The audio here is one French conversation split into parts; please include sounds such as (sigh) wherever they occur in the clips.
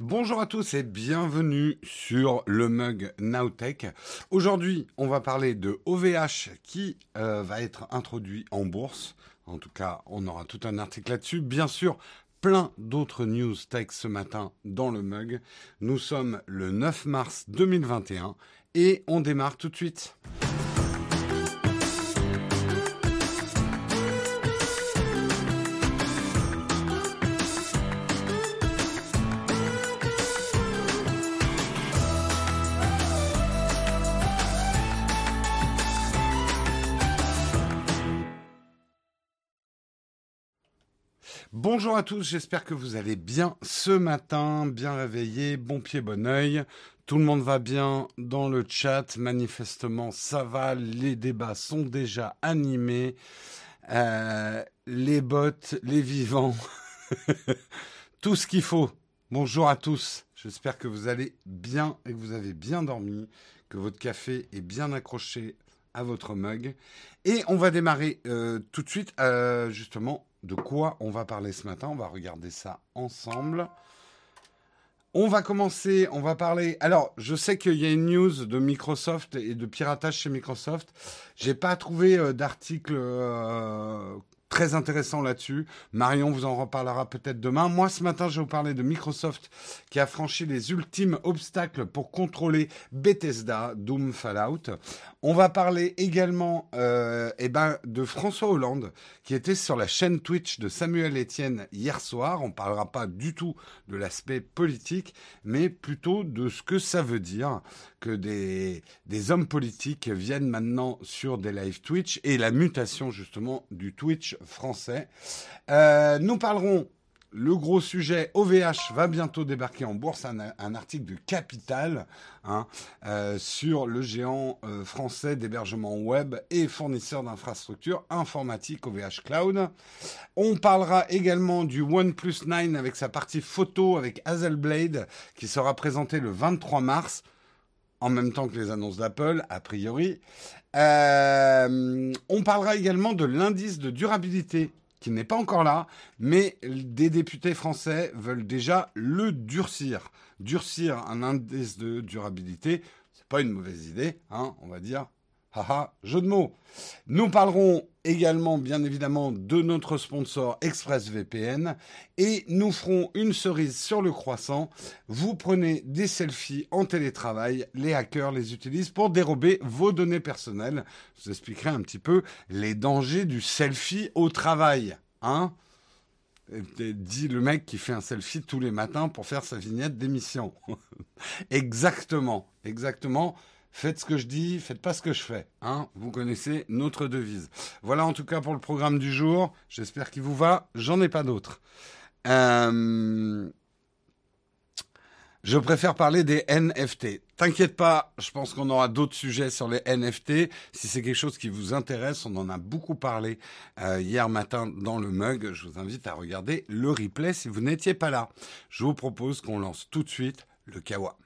Bonjour à tous et bienvenue sur le mug Nowtech. Aujourd'hui, on va parler de OVH qui euh, va être introduit en bourse. En tout cas, on aura tout un article là-dessus. Bien sûr, plein d'autres news tech ce matin dans le mug. Nous sommes le 9 mars 2021 et on démarre tout de suite. Bonjour à tous, j'espère que vous allez bien ce matin, bien réveillé, bon pied, bon oeil. Tout le monde va bien dans le chat, manifestement ça va, les débats sont déjà animés. Euh, les bots, les vivants, (laughs) tout ce qu'il faut. Bonjour à tous, j'espère que vous allez bien et que vous avez bien dormi, que votre café est bien accroché à votre mug. Et on va démarrer euh, tout de suite, euh, justement, de quoi on va parler ce matin. On va regarder ça ensemble. On va commencer, on va parler. Alors, je sais qu'il y a une news de Microsoft et de piratage chez Microsoft. J'ai pas trouvé euh, d'article euh, très intéressant là-dessus. Marion vous en reparlera peut-être demain. Moi, ce matin, je vais vous parler de Microsoft qui a franchi les ultimes obstacles pour contrôler Bethesda, Doom, Fallout. On va parler également euh, eh ben, de François Hollande qui était sur la chaîne Twitch de Samuel Etienne hier soir. On ne parlera pas du tout de l'aspect politique, mais plutôt de ce que ça veut dire que des, hommes politiques viennent maintenant sur des live Twitch et la mutation justement du Twitch français. Euh, nous parlerons le gros sujet, OVH va bientôt débarquer en bourse, un, article de Capital hein, euh, sur le géant euh, français d'hébergement web et fournisseur d'infrastructures informatiques OVH Cloud. On parlera également du OnePlus 9 avec sa partie photo avec Hazelblade qui sera présenté le 23 mars en même temps que les annonces d'Apple, a priori. Euh, on parlera également de l'indice de durabilité qui n'est pas encore là, mais des députés français veulent déjà le durcir. Durcir un indice de durabilité, c'est pas une mauvaise idée, hein, on va dire Haha, jeu de mots. Nous parlerons également, bien évidemment, de notre sponsor ExpressVPN et nous ferons une cerise sur le croissant. Vous prenez des selfies en télétravail, les hackers les utilisent pour dérober vos données personnelles. Je vous expliquerai un petit peu les dangers du selfie au travail. Hein dit le mec qui fait un selfie tous les matins pour faire sa vignette d'émission. (laughs) exactement, exactement. Faites ce que je dis, faites pas ce que je fais. Hein vous connaissez notre devise. Voilà en tout cas pour le programme du jour. J'espère qu'il vous va. J'en ai pas d'autres. Euh, je préfère parler des NFT. T'inquiète pas, je pense qu'on aura d'autres sujets sur les NFT. Si c'est quelque chose qui vous intéresse, on en a beaucoup parlé euh, hier matin dans le mug. Je vous invite à regarder le replay si vous n'étiez pas là. Je vous propose qu'on lance tout de suite le Kawa.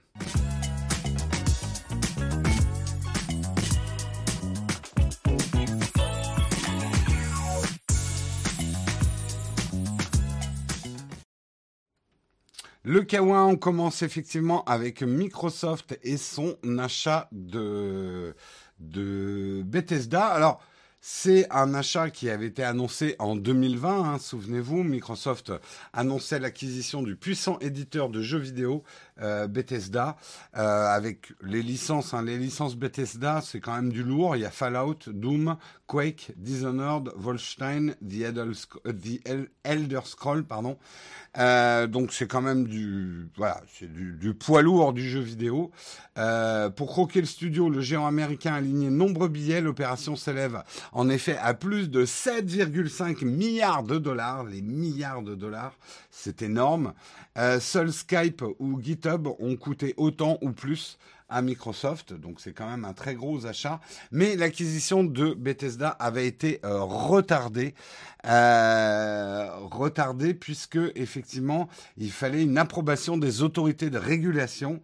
Le Kawa, on commence effectivement avec Microsoft et son achat de, de Bethesda. Alors, c'est un achat qui avait été annoncé en 2020. Hein, souvenez-vous, Microsoft annonçait l'acquisition du puissant éditeur de jeux vidéo euh, Bethesda euh, avec les licences. Hein, les licences Bethesda, c'est quand même du lourd. Il y a Fallout, Doom, Quake, Dishonored, Wolfenstein, The euh, Elder, Scroll, pardon. Euh, donc c'est quand même du voilà, c'est du, du, poids lourd du jeu vidéo. Euh, pour croquer le studio, le géant américain a aligné nombreux billets. L'opération s'élève en effet à plus de 7,5 milliards de dollars. Les milliards de dollars, c'est énorme. Euh, seul Skype ou GitHub ont coûté autant ou plus à Microsoft, donc c'est quand même un très gros achat. Mais l'acquisition de Bethesda avait été euh, retardée, euh, retardée puisque effectivement il fallait une approbation des autorités de régulation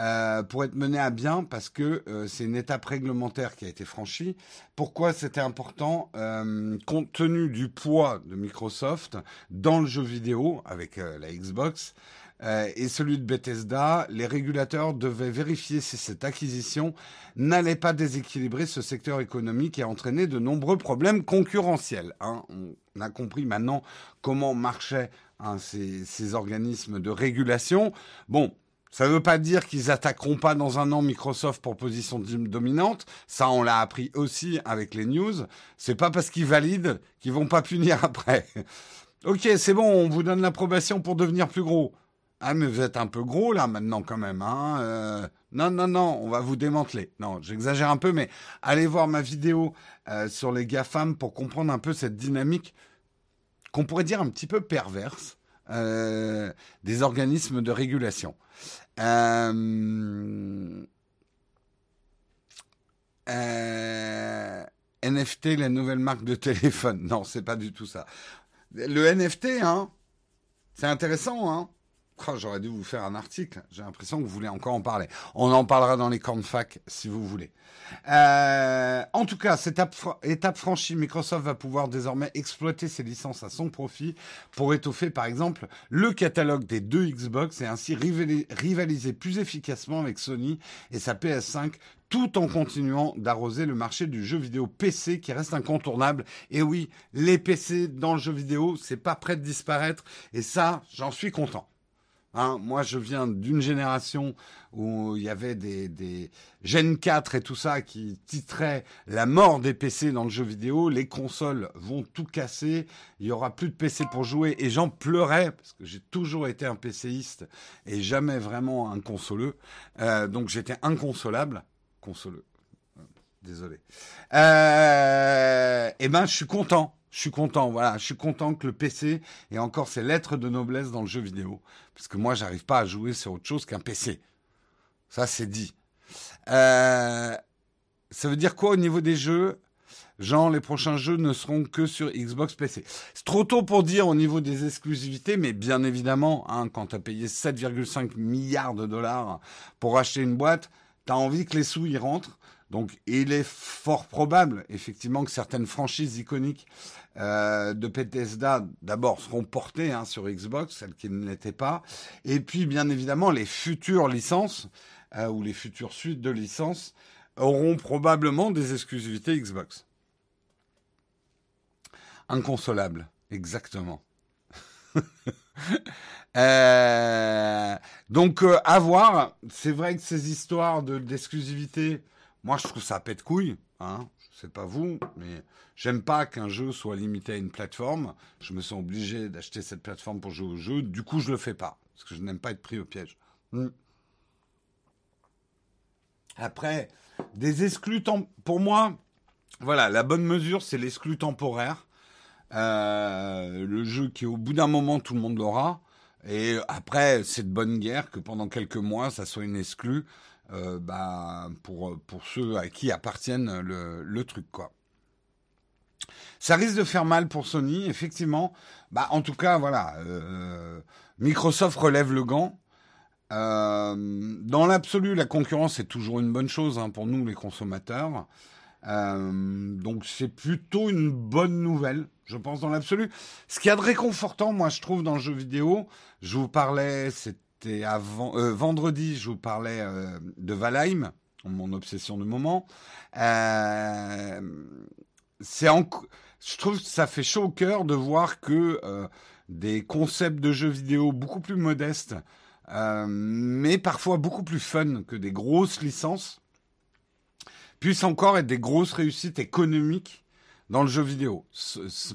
euh, pour être menée à bien parce que euh, c'est une étape réglementaire qui a été franchie. Pourquoi c'était important euh, Compte tenu du poids de Microsoft dans le jeu vidéo avec la Xbox, et celui de Bethesda, les régulateurs devaient vérifier si cette acquisition n'allait pas déséquilibrer ce secteur économique et entraîner de nombreux problèmes concurrentiels. Hein. On a compris maintenant comment marchaient hein, ces, ces organismes de régulation. Bon, ça ne veut pas dire qu'ils attaqueront pas dans un an Microsoft pour position dominante. Ça, on l'a appris aussi avec les news. C'est pas parce qu'ils valident qu'ils vont pas punir (laughs) après. ok, c'est bon, on vous donne l'approbation pour devenir plus gros. Ah, mais vous êtes un peu gros là maintenant quand même. Hein euh, non, non, non, on va vous démanteler. Non, j'exagère un peu, mais allez voir ma vidéo euh, sur les GAFAM pour comprendre un peu cette dynamique qu'on pourrait dire un petit peu perverse euh, des organismes de régulation. Euh, euh, NFT, la nouvelle marque de téléphone. Non, c'est pas du tout ça. Le NFT, hein, c'est intéressant, hein. J'aurais dû vous faire un article. J'ai l'impression que vous voulez encore en parler. On en parlera dans les cornes fac si vous voulez. Euh, en tout cas, cette étape, franchie, Microsoft va pouvoir désormais exploiter ses licences à son profit pour étoffer par exemple le catalogue des deux Xbox et ainsi rivaliser plus efficacement avec Sony et sa PS5 tout en continuant d'arroser le marché du jeu vidéo PC qui reste incontournable. Et oui, les PC dans le jeu vidéo, c'est pas prêt de disparaître et ça, j'en suis content. Hein, moi, je viens d'une génération où il y avait des, des Gen 4 et tout ça qui titraient la mort des PC dans le jeu vidéo. Les consoles vont tout casser. Il y aura plus de PC pour jouer. Et j'en pleurais parce que j'ai toujours été un PCiste et jamais vraiment un consoleux. Euh, donc j'étais inconsolable. Consoleux. Désolé. Euh, eh ben, je suis content je suis content, voilà, je suis content que le PC ait encore ses lettres de noblesse dans le jeu vidéo, parce que moi, j'arrive pas à jouer sur autre chose qu'un PC. Ça, c'est dit. Euh, ça veut dire quoi au niveau des jeux? Genre, les prochains jeux ne seront que sur Xbox PC. C'est trop tôt pour dire au niveau des exclusivités, mais bien évidemment, hein, quand tu as payé 7,5 milliards de dollars pour acheter une boîte, tu as envie que les sous y rentrent. Donc, il est fort probable, effectivement, que certaines franchises iconiques euh, de Bethesda, d'abord, seront portées hein, sur Xbox, celles qui ne l'étaient pas. Et puis, bien évidemment, les futures licences, euh, ou les futures suites de licences, auront probablement des exclusivités Xbox. Inconsolable, exactement. (laughs) euh, donc, euh, à voir. C'est vrai que ces histoires d'exclusivité, moi, je trouve ça pète couille. Hein. Je sais pas vous, mais j'aime pas qu'un jeu soit limité à une plateforme. Je me sens obligé d'acheter cette plateforme pour jouer au jeu. Du coup, je le fais pas parce que je n'aime pas être pris au piège. Hmm. Après, des exclus pour moi, voilà, la bonne mesure, c'est l'exclu temporaire. Euh, le jeu qui, au bout d'un moment, tout le monde l'aura. Et après, c'est de bonne guerre que pendant quelques mois, ça soit une exclue. Euh, bah, pour, pour ceux à qui appartiennent le, le truc, quoi. Ça risque de faire mal pour Sony, effectivement. Bah, en tout cas, voilà, euh, Microsoft relève le gant. Euh, dans l'absolu, la concurrence est toujours une bonne chose hein, pour nous, les consommateurs. Donc c'est plutôt une bonne nouvelle, je pense, dans l'absolu. Ce qu'il y a de réconfortant, moi, je trouve, dans le jeu vidéo, je vous parlais, c'est c'était euh, vendredi, je vous parlais euh, de Valheim, mon obsession du moment. Euh, c'est je trouve que ça fait chaud au cœur de voir que des concepts de jeux vidéo beaucoup plus modestes, mais parfois beaucoup plus fun que des grosses licences, puissent encore être des grosses réussites économiques dans le jeu vidéo.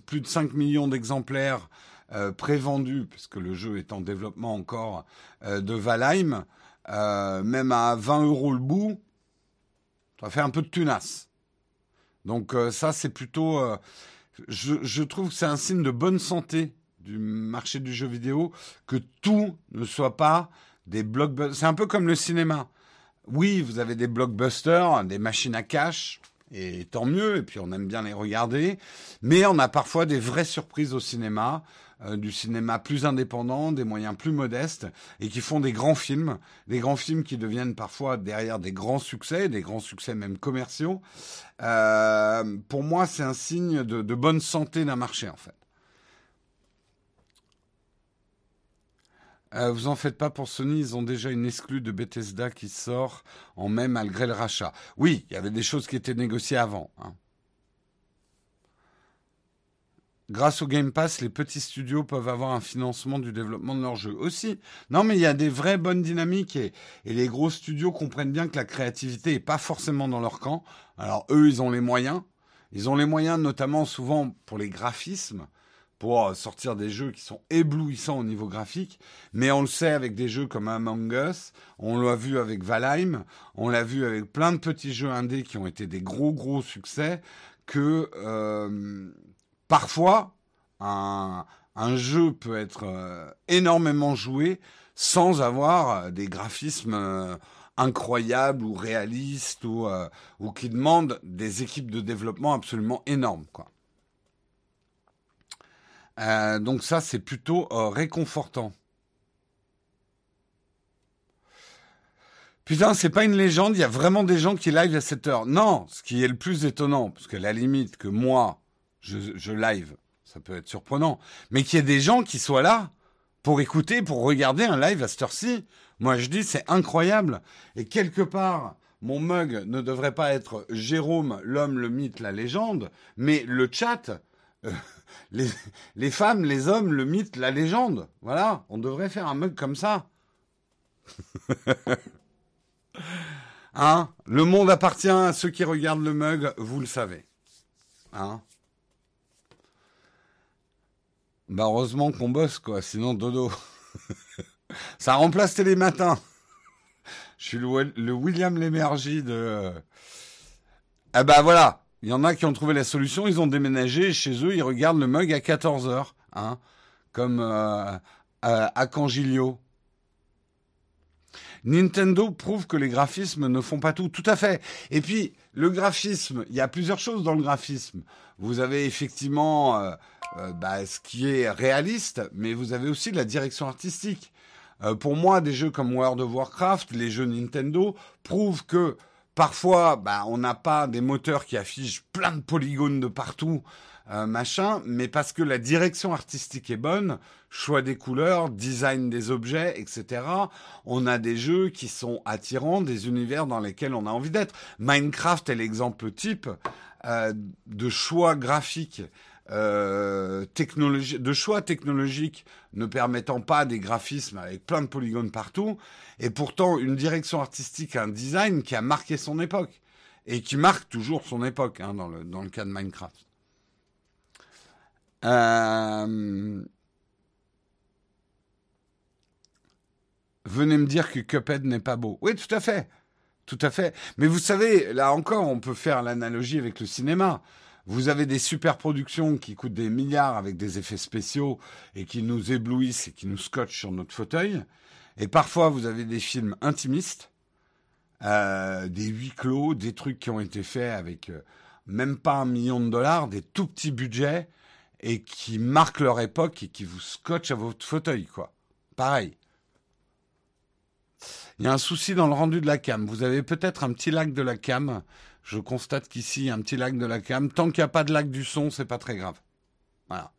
plus de 5 millions d'exemplaires euh, prévendu, puisque le jeu est en développement encore, euh, de Valheim, euh, même à 20 euros le bout, ça fait un peu de tunasse. Donc ça, c'est plutôt... Je, je, trouve que c'est un signe de bonne santé du marché du jeu vidéo que tout ne soit pas des blockbusters. C'est un peu comme le cinéma. Oui, vous avez des blockbusters, des machines à cash, et tant mieux, et puis on aime bien les regarder, mais on a parfois des vraies surprises au cinéma. Euh, du cinéma plus indépendant, des moyens plus modestes, et qui font des grands films, des grands films qui deviennent parfois derrière des grands succès, des grands succès même commerciaux. Euh, pour moi, c'est un signe de, bonne santé d'un marché, en fait. Euh, vous en faites pas pour Sony, ils ont déjà une exclue de Bethesda qui sort en mai malgré le rachat. Oui, il y avait des choses qui étaient négociées avant. Hein. Grâce au Game Pass, les petits studios peuvent avoir un financement du développement de leurs jeux aussi. Non, mais il y a des vraies bonnes dynamiques et, les gros studios comprennent bien que la créativité n'est pas forcément dans leur camp. Alors eux, ils ont les moyens. Ils ont les moyens, notamment souvent pour les graphismes, pour sortir des jeux qui sont éblouissants au niveau graphique. Mais on le sait avec des jeux comme Among Us, on l'a vu avec Valheim, on l'a vu avec plein de petits jeux indés qui ont été des gros gros succès, que euh, parfois, un, jeu peut être euh, énormément joué sans avoir des graphismes euh, incroyables ou réalistes ou, euh, qui demandent des équipes de développement absolument énormes. Donc ça, c'est plutôt réconfortant. Putain, c'est pas une légende, il y a vraiment des gens qui live à cette heure. Non, ce qui est le plus étonnant, parce que la limite que moi, je, live. Ça peut être surprenant. Mais qu'il y ait des gens qui soient là pour écouter, pour regarder un live à cette heure-ci. Moi, je dis, c'est incroyable. Et quelque part, mon mug ne devrait pas être Jérôme, l'homme, le mythe, la légende, mais le chat, euh, (laughs) les, les, femmes, les hommes, le mythe, la légende. Voilà, on devrait faire un mug comme ça. (laughs) hein? Le monde appartient à ceux qui regardent le mug, vous le savez. Hein? Bah heureusement qu'on bosse, quoi, sinon dodo. (laughs) Ça remplace Télématin. Je suis le, William Lémergie de... Eh ben voilà, il y en a qui ont trouvé la solution, ils ont déménagé, chez eux, ils regardent le mug à 14h, hein, comme euh, à Cangilio. Nintendo prouve que les graphismes ne font pas tout. Tout à fait. Et puis, le graphisme, il y a plusieurs choses dans le graphisme. Vous avez effectivement euh, euh, bah, ce qui est réaliste, mais vous avez aussi la direction artistique. Euh, pour moi, des jeux comme World of Warcraft, les jeux Nintendo, prouvent que parfois, bah, on n'a pas des moteurs qui affichent plein de polygones de partout. Euh, machin, mais parce que la direction artistique est bonne, choix des couleurs, design des objets, etc. On a des jeux qui sont attirants, des univers dans lesquels on a envie d'être. Minecraft est l'exemple type euh, de choix graphiques. Euh, de choix technologiques ne permettant pas des graphismes avec plein de polygones partout, et pourtant une direction artistique, un design qui a marqué son époque, et qui marque toujours son époque hein, dans, le, dans le cas de Minecraft. Euh, venez me dire que Cuphead n'est pas beau. Oui, tout à fait. Tout à fait. Mais vous savez, là encore, on peut faire l'analogie avec le cinéma. Vous avez des super productions qui coûtent des milliards avec des effets spéciaux et qui nous éblouissent et qui nous scotchent sur notre fauteuil. Et parfois, vous avez des films intimistes, euh, des huis clos, des trucs qui ont été faits avec euh, même pas un million de dollars, des tout petits budgets et qui marquent leur époque et qui vous scotchent à votre fauteuil, quoi. Pareil. Il y a un souci dans le rendu de la cam. Vous avez peut-être un petit lag de la cam. Je constate qu'ici, un petit lag de la cam. Tant qu'il n'y a pas de lag du son, c'est pas très grave. Voilà.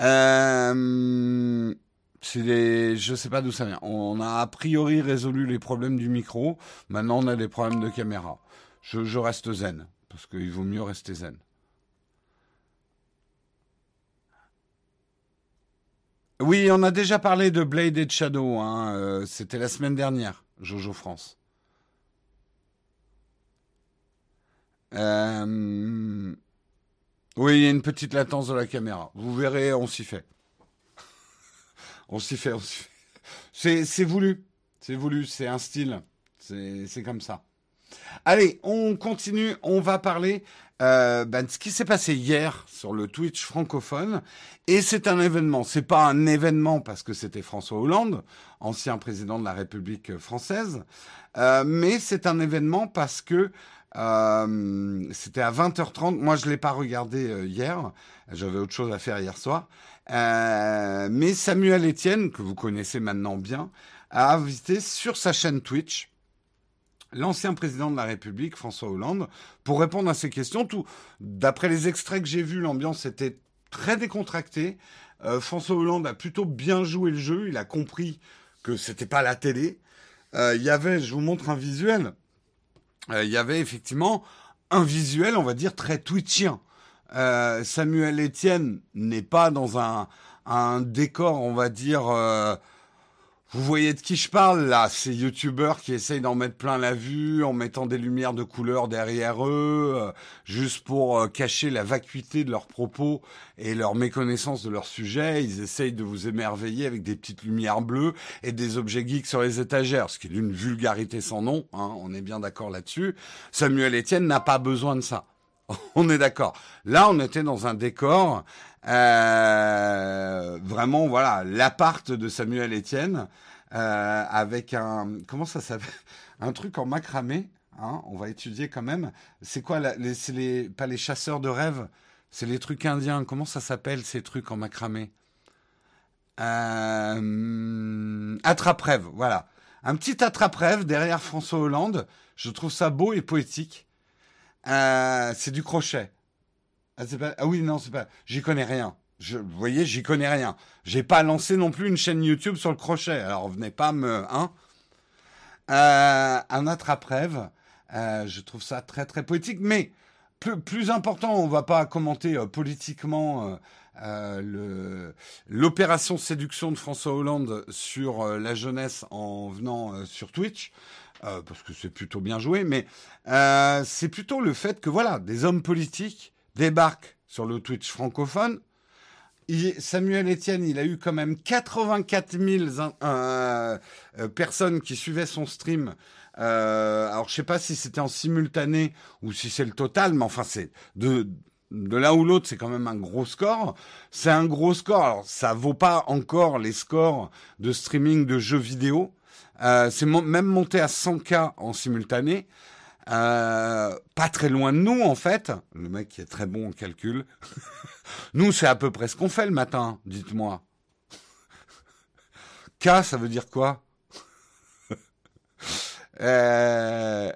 Euh, c'est je sais pas d'où ça vient. On a a priori résolu les problèmes du micro. Maintenant, on a des problèmes de caméra. Je reste zen parce qu'il vaut mieux rester zen. Oui, on a déjà parlé de Blade et Shadow. Hein, euh, c'était la semaine dernière, Jojo France. Euh, oui, il y a une petite latence de la caméra. Vous verrez, on s'y fait. (laughs) on s'y fait, on s'y fait. C'est voulu. C'est voulu, c'est un style. C'est comme ça. Allez, on continue. On va parler euh, ben, ce qui s'est passé hier sur le Twitch francophone. Et c'est un événement. C'est pas un événement parce que c'était François Hollande, ancien président de la République française, euh, mais c'est un événement parce que euh, c'était à 20h30. Moi, je l'ai pas regardé euh, hier. J'avais autre chose à faire hier soir. Euh, mais Samuel Etienne, que vous connaissez maintenant bien, a invité sur sa chaîne Twitch l'ancien président de la République, François Hollande, pour répondre à ces questions. Tout, d'après les extraits que j'ai vus, l'ambiance était très décontractée. Euh, François Hollande a plutôt bien joué le jeu. Il a compris que c'était pas la télé. Euh, Il y avait, je vous montre un visuel. Euh, Il y avait effectivement un visuel, on va dire très twitchien. Samuel Etienne n'est pas dans un décor, on va dire. Vous voyez de qui je parle là? Ces youtubeurs qui essayent d'en mettre plein la vue en mettant des lumières de couleur derrière eux, euh, juste pour euh, cacher la vacuité de leurs propos et leur méconnaissance de leur sujet. Ils essayent de vous émerveiller avec des petites lumières bleues et des objets geeks sur les étagères, ce qui est d'une vulgarité sans nom. Hein, on est bien d'accord là-dessus. Samuel Etienne n'a pas besoin de ça. (laughs) On est d'accord. Là, on était dans un décor euh, vraiment, voilà, l'appart de Samuel Etienne euh, avec un comment ça s'appelle? Un truc en macramé. Hein, on va étudier quand même. C'est quoi la- les, les pas les chasseurs de rêves, c'est les trucs indiens. Comment ça s'appelle ces trucs en macramé? Euh, Attrape-rêve, voilà. Un petit attrape-rêve derrière François Hollande. Je trouve ça beau et poétique. Euh, c'est du crochet. Ah, pas... ah oui, non, c'est pas. J'y connais rien. Je... Vous voyez, j'y connais rien. J'ai pas lancé non plus une chaîne YouTube sur le crochet. Alors venez pas me. Hein euh, un attrape-rêve. Euh, je trouve ça très très poétique. Mais plus, plus important, on va pas commenter euh, politiquement euh, l'opération séduction de François Hollande sur la jeunesse en venant sur Twitch. parce que c'est plutôt bien joué, mais c'est plutôt le fait que voilà, des hommes politiques débarquent sur le Twitch francophone. Samuel Etienne, il a eu quand même 84 000 in- euh, euh, personnes qui suivaient son stream. Euh, alors je sais pas si c'était en simultané ou si c'est le total, mais enfin c'est de l'un ou l'autre, c'est quand même un gros score. C'est un gros score. Alors ça vaut pas encore les scores de streaming de jeux vidéo. C'est même monté à 100K en simultané. Euh, pas très loin de nous, en fait. Le mec qui est très bon en calcul. (laughs) nous, c'est à peu près ce qu'on fait le matin, dites-moi. K, ça veut dire quoi? (laughs) Euh,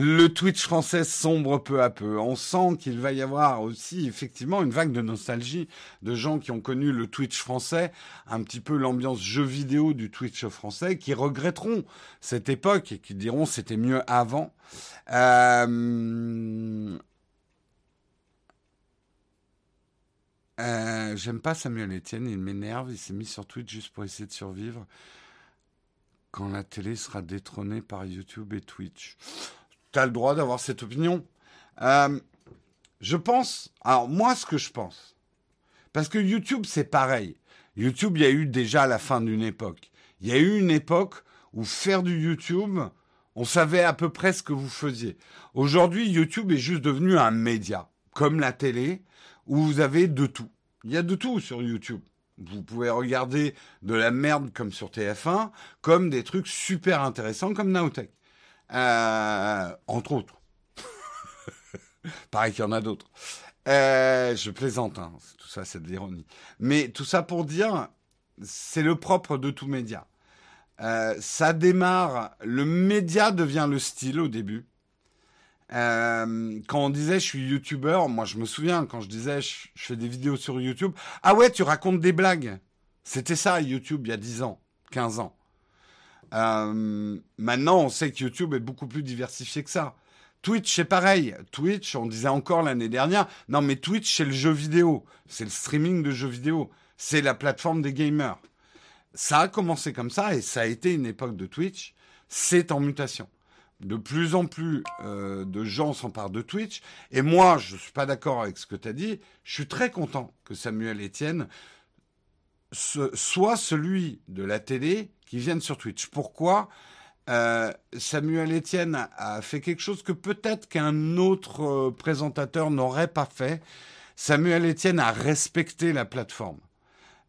le Twitch français sombre peu à peu. On sent qu'il va y avoir aussi effectivement une vague de nostalgie de gens qui ont connu le Twitch français, un petit peu l'ambiance jeu vidéo du Twitch français, qui regretteront cette époque et qui diront c'était mieux avant. Euh, euh, J'aime pas Samuel Etienne, il m'énerve, il s'est mis sur Twitch juste pour essayer de survivre quand la télé sera détrônée par YouTube et Twitch. Tu as le droit d'avoir cette opinion. Euh, je pense, alors moi ce que je pense, parce que YouTube c'est pareil. YouTube, il y a eu déjà la fin d'une époque. Il y a eu une époque où faire du YouTube, on savait à peu près ce que vous faisiez. Aujourd'hui, YouTube est juste devenu un média, comme la télé, où vous avez de tout. Il y a de tout sur YouTube. Vous pouvez regarder de la merde comme sur TF1, comme des trucs super intéressants comme Nowtech. Euh, entre autres. (laughs) Pareil qu'il y en a d'autres. Euh, je plaisante, hein. tout ça c'est de l'ironie. Mais tout ça pour dire, c'est le propre de tout média. Euh, ça démarre, le média devient le style au début. Quand on disait je suis youtubeur, moi je me souviens quand je disais je, je fais des vidéos sur YouTube. Ah ouais, tu racontes des blagues. C'était ça YouTube il y a 10 ans, 15 ans. Euh, maintenant, on sait que YouTube est beaucoup plus diversifié que ça. Twitch, c'est pareil. Twitch, on disait encore l'année dernière, non mais Twitch, c'est le jeu vidéo. C'est le streaming de jeux vidéo. C'est la plateforme des gamers. Ça a commencé comme ça et ça a été une époque de Twitch. C'est en mutation. De plus en plus euh, de gens s'emparent de Twitch. Et moi, je ne suis pas d'accord avec ce que tu as dit. Je suis très content que Samuel Etienne soit celui de la télé qui vienne sur Twitch. Pourquoi Euh, Samuel Etienne a, fait quelque chose que peut-être qu'un autre euh, présentateur n'aurait pas fait. Samuel Etienne a respecté la plateforme.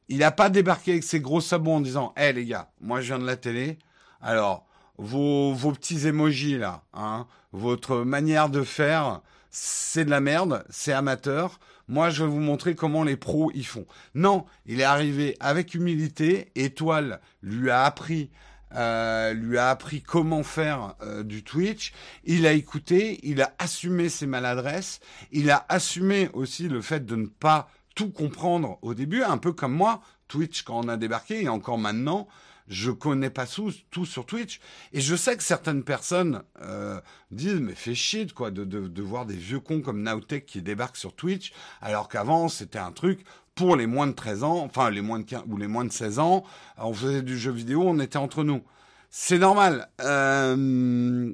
Il n'a pas débarqué avec ses gros sabots en disant Hé les gars, moi je viens de la télé. Alors, vos, vos petits émojis là, hein, votre manière de faire, c'est de la merde, c'est amateur. Moi, je vais vous montrer comment les pros y font. Non, il est arrivé avec humilité. Étoile lui a appris, euh, lui a appris comment faire euh, du Twitch. Il a écouté, il a assumé ses maladresses. Il a assumé aussi le fait de ne pas tout comprendre au début, un peu comme moi, Twitch quand on a débarqué et encore maintenant, je connais pas tout, sur Twitch et je sais que certaines personnes euh, disent mais fais chier quoi de, de, voir des vieux cons comme Nowtech qui débarquent sur Twitch alors qu'avant c'était un truc pour les moins de 13 ans, enfin les moins de 15 ou les moins de 16 ans, on faisait du jeu vidéo, on était entre nous. C'est normal. Euh,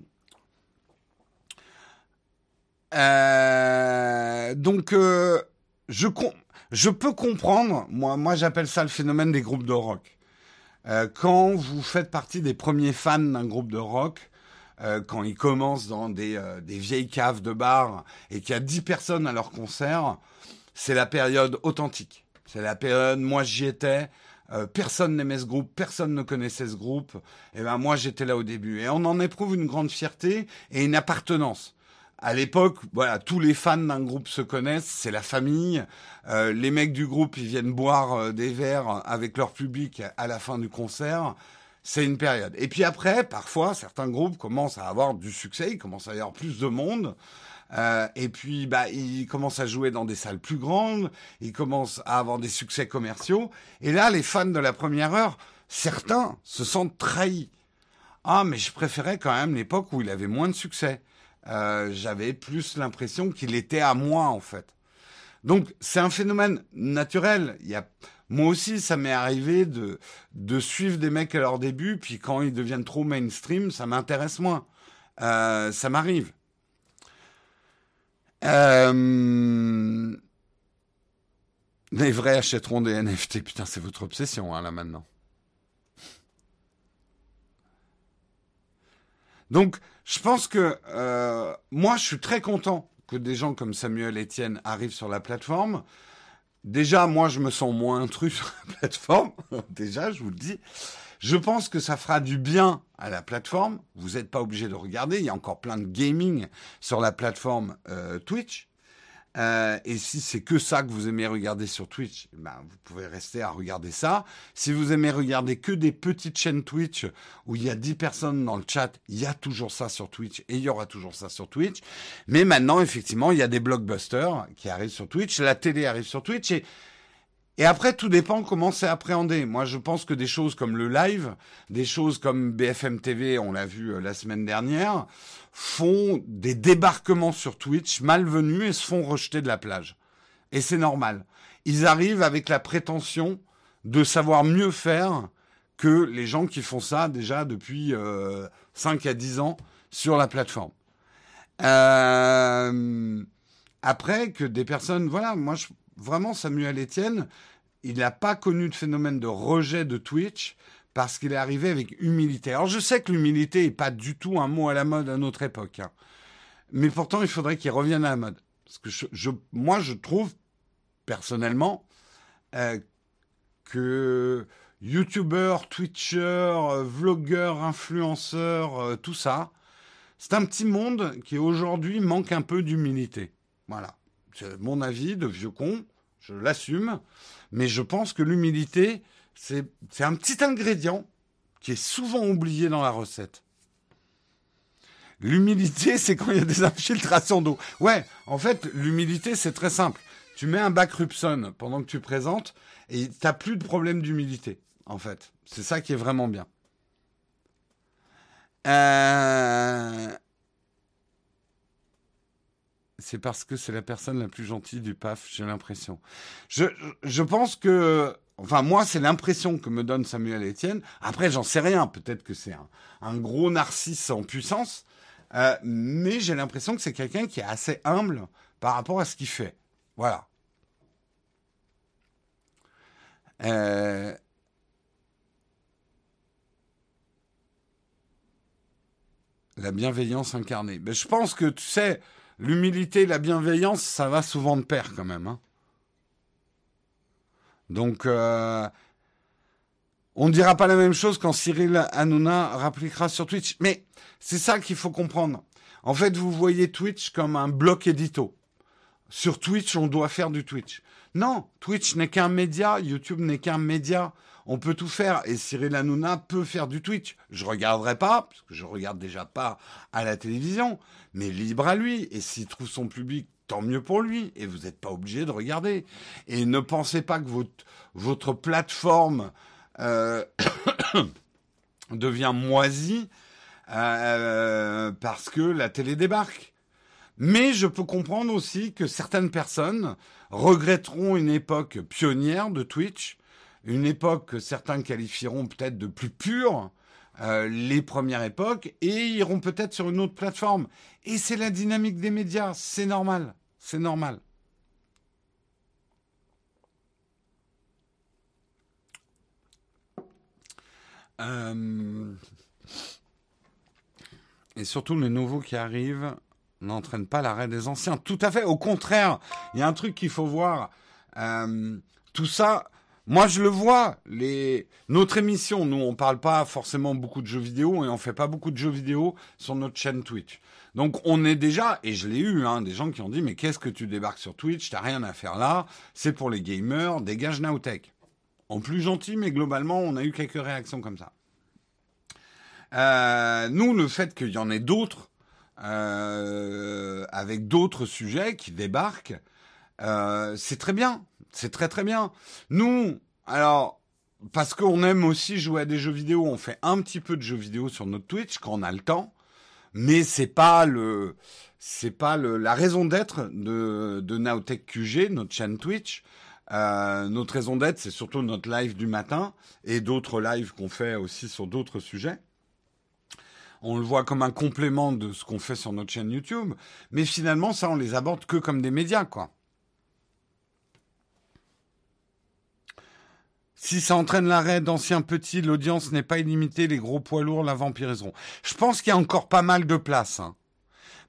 euh, donc, je, je peux comprendre, moi, moi j'appelle ça le phénomène des groupes de rock. Euh, quand vous faites partie des premiers fans d'un groupe de rock, euh, quand ils commencent dans des, euh, des vieilles caves de bar et qu'il y a 10 personnes à leur concert, c'est la période authentique. C'est la période, moi j'y étais, euh, personne n'aimait ce groupe, personne ne connaissait ce groupe. Et ben moi j'étais là au début. Et on en éprouve une grande fierté et une appartenance. À l'époque, voilà, tous les fans d'un groupe se connaissent, c'est la famille. Euh, les mecs du groupe, ils viennent boire euh, des verres avec leur public à la fin du concert. C'est une période. Et puis après, parfois, certains groupes commencent à avoir du succès, ils commencent à y avoir plus de monde. Euh, et puis, bah, il commence à jouer dans des salles plus grandes, il commence à avoir des succès commerciaux. Et là, les fans de la première heure, certains se sentent trahis. Ah, mais je préférais quand même l'époque où il avait moins de succès. Euh, J'avais plus l'impression qu'il était à moi, en fait. Donc, c'est un phénomène naturel. Moi aussi, ça m'est arrivé de, de suivre des mecs à leur début, puis quand ils deviennent trop mainstream, ça m'intéresse moins. Euh, ça m'arrive. Euh... Les vrais achèteront des NFT. Putain, c'est votre obsession, hein, là, maintenant. Donc, je pense que euh, moi, je suis très content que des gens comme Samuel Etienne arrivent sur la plateforme. Déjà, moi, je me sens moins intrus (laughs) sur la plateforme. (laughs) Déjà, je vous le dis. Je pense que ça fera du bien à la plateforme. Vous n'êtes pas obligé de regarder. Il y a encore plein de gaming sur la plateforme euh, Twitch. Euh, et si c'est que ça que vous aimez regarder sur Twitch, ben, vous pouvez rester à regarder ça. Si vous aimez regarder que des petites chaînes Twitch où il y a 10 personnes dans le chat, il y a toujours ça sur Twitch et il y aura toujours ça sur Twitch. Mais maintenant, effectivement, il y a des blockbusters qui arrivent sur Twitch, la télé arrive sur Twitch et et après, tout dépend comment c'est appréhendé. Moi, je pense que des choses comme le live, des choses comme BFM TV, on l'a vu euh, la semaine dernière, font des débarquements sur Twitch malvenus et se font rejeter de la plage. Et c'est normal. Ils arrivent avec la prétention de savoir mieux faire que les gens qui font ça déjà depuis euh, 5 à 10 ans sur la plateforme. Euh, après que des personnes, voilà, moi je, vraiment Samuel Etienne, il n'a pas connu de phénomène de rejet de Twitch parce qu'il est arrivé avec humilité. Alors je sais que l'humilité n'est pas du tout un mot à la mode à notre époque, hein. mais pourtant il faudrait qu'il revienne à la mode. Parce que moi je trouve personnellement euh, que youtubeurs, twitchers, vlogueurs, influenceurs, euh, tout ça, c'est un petit monde qui aujourd'hui manque un peu d'humilité. Voilà. C'est mon avis de vieux con, je l'assume, mais je pense que l'humilité, c'est un petit ingrédient qui est souvent oublié dans la recette. L'humilité, (laughs) c'est quand il y a des infiltrations d'eau. Ouais, en fait, l'humilité, c'est très simple. Tu mets un bac Rupson pendant que tu présentes et tu n'as plus de problème d'humilité, en fait. C'est ça qui est vraiment bien. Euh... C'est parce que c'est la personne la plus gentille du PAF, j'ai l'impression. Je, je pense que Enfin, moi, c'est l'impression que me donne Samuel Etienne. Après, j'en sais rien. Peut-être que c'est un, un, gros narcisse en puissance. Euh, mais j'ai l'impression que c'est quelqu'un qui est assez humble par rapport à ce qu'il fait. Voilà. Euh... La bienveillance incarnée. Mais je pense que, tu sais, l'humilité et la bienveillance, ça va souvent de pair quand même. Hein. Donc, euh, on ne dira pas la même chose quand Cyril Hanouna rappliquera sur Twitch. Mais c'est ça qu'il faut comprendre. En fait, vous voyez Twitch comme un bloc édito. Sur Twitch, on doit faire du Twitch. Non, Twitch n'est qu'un média, YouTube n'est qu'un média. On peut tout faire et Cyril Hanouna peut faire du Twitch. Je regarderai pas parce que je regarde déjà pas à la télévision, mais libre à lui. Et s'il trouve son public tant mieux pour lui. Et vous n'êtes pas obligé de regarder. Et ne pensez pas que votre, plateforme euh, (coughs) devient moisie euh, parce que la télé débarque. Mais je peux comprendre aussi que certaines personnes regretteront une époque pionnière de Twitch, une époque que certains qualifieront peut-être de plus pure, euh, les premières époques, et iront peut-être sur une autre plateforme. Et c'est la dynamique des médias, c'est normal, c'est normal. Euh, et surtout les nouveaux qui arrivent n'entraînent pas l'arrêt des anciens. Tout à fait, au contraire, il y a un truc qu'il faut voir. Euh, tout ça, moi je le vois. Notre émission, nous on parle pas forcément beaucoup de jeux vidéo et on fait pas beaucoup de jeux vidéo sur notre chaîne Twitch. Donc on est déjà, et je l'ai eu, hein, des gens qui ont dit mais qu'est-ce que tu débarques sur Twitch, t'as rien à faire là, c'est pour les gamers, dégage Nowtech. En plus gentil, mais globalement on a eu quelques réactions comme ça. Euh, nous, le fait qu'il y en ait d'autres, euh, avec d'autres sujets qui débarquent, euh, c'est très bien. C'est très très bien. Nous, alors, parce qu'on aime aussi jouer à des jeux vidéo, on fait un petit peu de jeux vidéo sur notre Twitch quand on a le temps, mais c'est pas le, c'est pas la raison d'être de, de Nowtech QG, notre chaîne Twitch. Euh, notre raison d'être, c'est surtout notre live du matin et d'autres lives qu'on fait aussi sur d'autres sujets on le voit comme un complément de ce qu'on fait sur notre chaîne YouTube, mais finalement, ça, on les aborde que comme des médias, quoi. Si ça entraîne l'arrêt d'anciens petits, l'audience n'est pas illimitée, les gros poids lourds la vampiriseront. Je pense qu'il y a encore pas mal de place. Hein.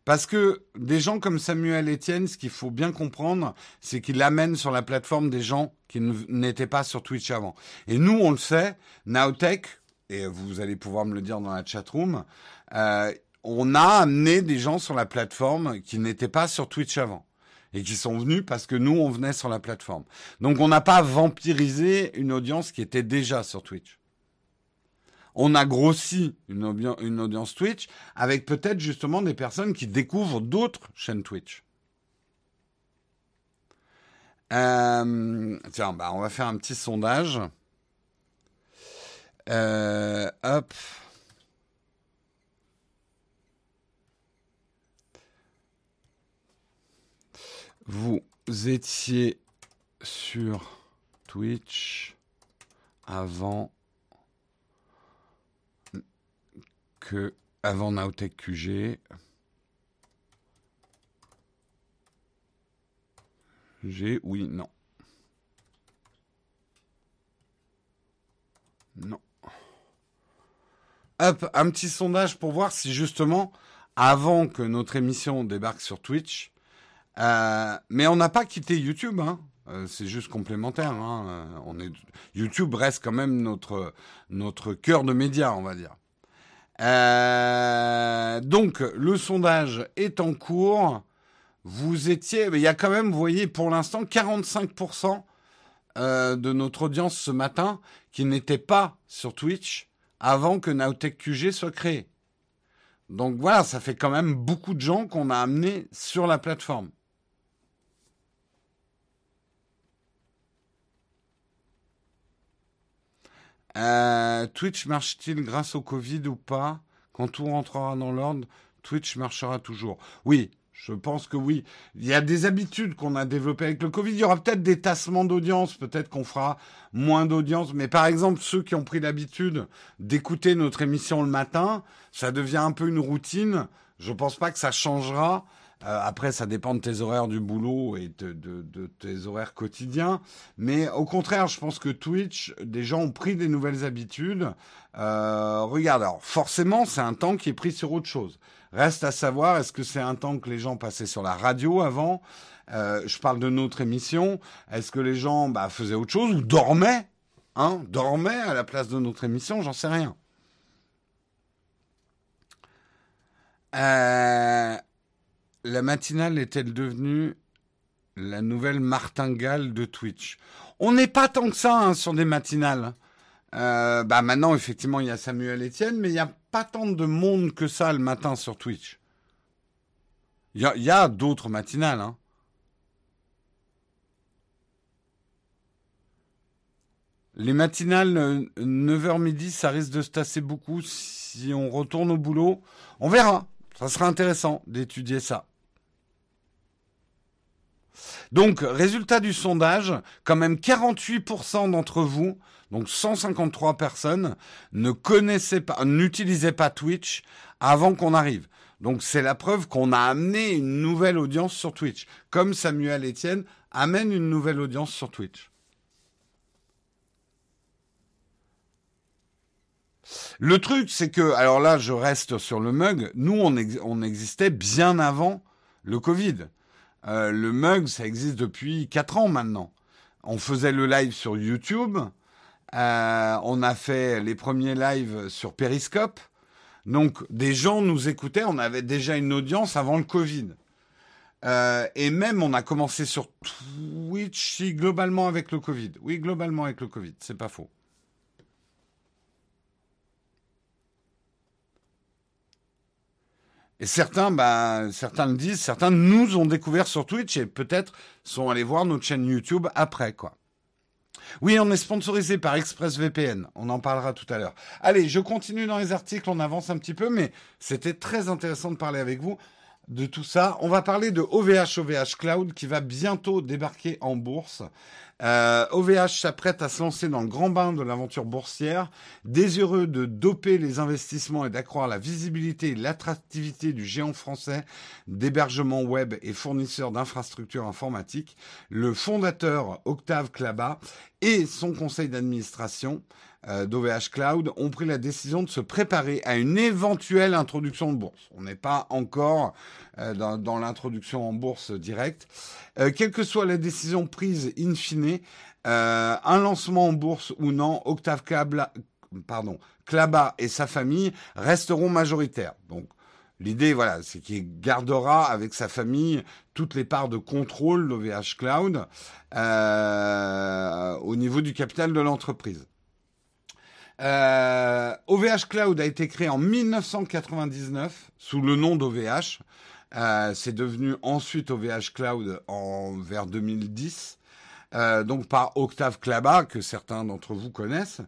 Parce que des gens comme Samuel Etienne, ce qu'il faut bien comprendre, c'est qu'il amène sur la plateforme des gens qui n'étaient pas sur Twitch avant. Et nous, on le sait, Nowtech, et vous allez pouvoir me le dire dans la chatroom, euh, on a amené des gens sur la plateforme qui n'étaient pas sur Twitch avant et qui sont venus parce que nous, on venait sur la plateforme. Donc on n'a pas vampirisé une audience qui était déjà sur Twitch. On a grossi une, audience Twitch avec peut-être justement des personnes qui découvrent d'autres chaînes Twitch. Euh, tiens, bah on va faire un petit sondage. Euh, hop. Vous étiez sur Twitch avant que avant Nowtech QG. J'ai oui, non. Non hop, un petit sondage pour voir si justement, avant que notre émission débarque sur Twitch, euh, mais on n'a pas quitté YouTube, hein. Euh, c'est juste complémentaire. Hein. Euh, on est, YouTube reste quand même notre notre cœur de média, on va dire. donc le sondage est en cours. Vous étiez, il y a quand même, vous voyez, pour l'instant, 45% de notre audience ce matin qui n'était pas sur Twitch avant que Nowtech QG soit créé. Donc voilà, ça fait quand même beaucoup de gens qu'on a amenés sur la plateforme. Euh, Twitch marche-t-il grâce au Covid ou pas? Quand tout rentrera dans l'ordre, Twitch marchera toujours. Oui, je pense que oui. Il y a des habitudes qu'on a développées avec le Covid. Il y aura peut-être des tassements d'audience, peut-être qu'on fera moins d'audience. Mais par exemple, ceux qui ont pris l'habitude d'écouter notre émission le matin, ça devient un peu une routine. Je ne pense pas que ça changera. Euh, après, ça dépend de tes horaires du boulot et de, tes horaires quotidiens. Mais au contraire, je pense que Twitch, des gens ont pris des nouvelles habitudes. Euh, regarde, alors forcément, c'est un temps qui est pris sur autre chose. Reste à savoir, est-ce que c'est un temps que les gens passaient sur la radio avant? Euh, Je parle de notre émission. Est-ce que les gens bah, faisaient autre chose ou dormaient hein, Dormaient à la place de notre émission? J'en sais rien. Euh, la matinale est-elle devenue la nouvelle martingale de Twitch? On n'est pas tant que ça hein, sur des matinales. Euh, bah maintenant, effectivement, il y a Samuel Etienne, mais il n'y a pas tant de monde que ça le matin sur Twitch. Il y a, a d'autres matinales. Hein. Les matinales euh, 9h midi, ça risque de se tasser beaucoup si on retourne au boulot. On verra. Ça sera intéressant d'étudier ça. Donc, résultat du sondage, quand même 48% d'entre vous, donc 153 personnes, ne connaissaient pas, n'utilisaient pas Twitch avant qu'on arrive. Donc c'est la preuve qu'on a amené une nouvelle audience sur Twitch, comme Samuel Etienne amène une nouvelle audience sur Twitch. Le truc, c'est que, alors là, je reste sur le mug, nous, on, existait bien avant le Covid. Euh, le mug, ça existe depuis 4 ans maintenant. On faisait le live sur YouTube, euh, on a fait les premiers lives sur Periscope. Donc, des gens nous écoutaient, on avait déjà une audience avant le Covid. Euh, et même, on a commencé sur Twitch, globalement avec le Covid. Oui, globalement avec le Covid, c'est pas faux. Et certains, bah, certains le disent, certains nous ont découvert sur Twitch et peut-être sont allés voir notre chaîne YouTube après, quoi. Oui, on est sponsorisé par ExpressVPN. On en parlera tout à l'heure. Allez, je continue dans les articles, on avance un petit peu, mais c'était très intéressant de parler avec vous de tout ça. On va parler de OVH OVH Cloud qui va bientôt débarquer en bourse. OVH euh, s'apprête à se lancer dans le grand bain de l'aventure boursière, désireux de doper les investissements et d'accroître la visibilité et l'attractivité du géant français d'hébergement web et fournisseur d'infrastructures informatiques. Le fondateur Octave Klaba et son conseil d'administration euh, d'OVH Cloud ont pris la décision de se préparer à une éventuelle introduction de bourse. On n'est pas encore euh, dans, l'introduction en bourse directe. Euh, quelle que soit la décision prise in fine, un lancement en bourse ou non, Octave Klaba, pardon, Klaba et sa famille resteront majoritaires. Donc L'idée, voilà, c'est qu'il gardera avec sa famille toutes les parts de contrôle d'OVH Cloud euh, au niveau du capital de l'entreprise. Euh, OVH Cloud a été créé en 1999 sous le nom d'OVH. Euh, c'est devenu ensuite OVH Cloud en vers 2010. Euh, donc par Octave Klaba, que certains d'entre vous connaissent.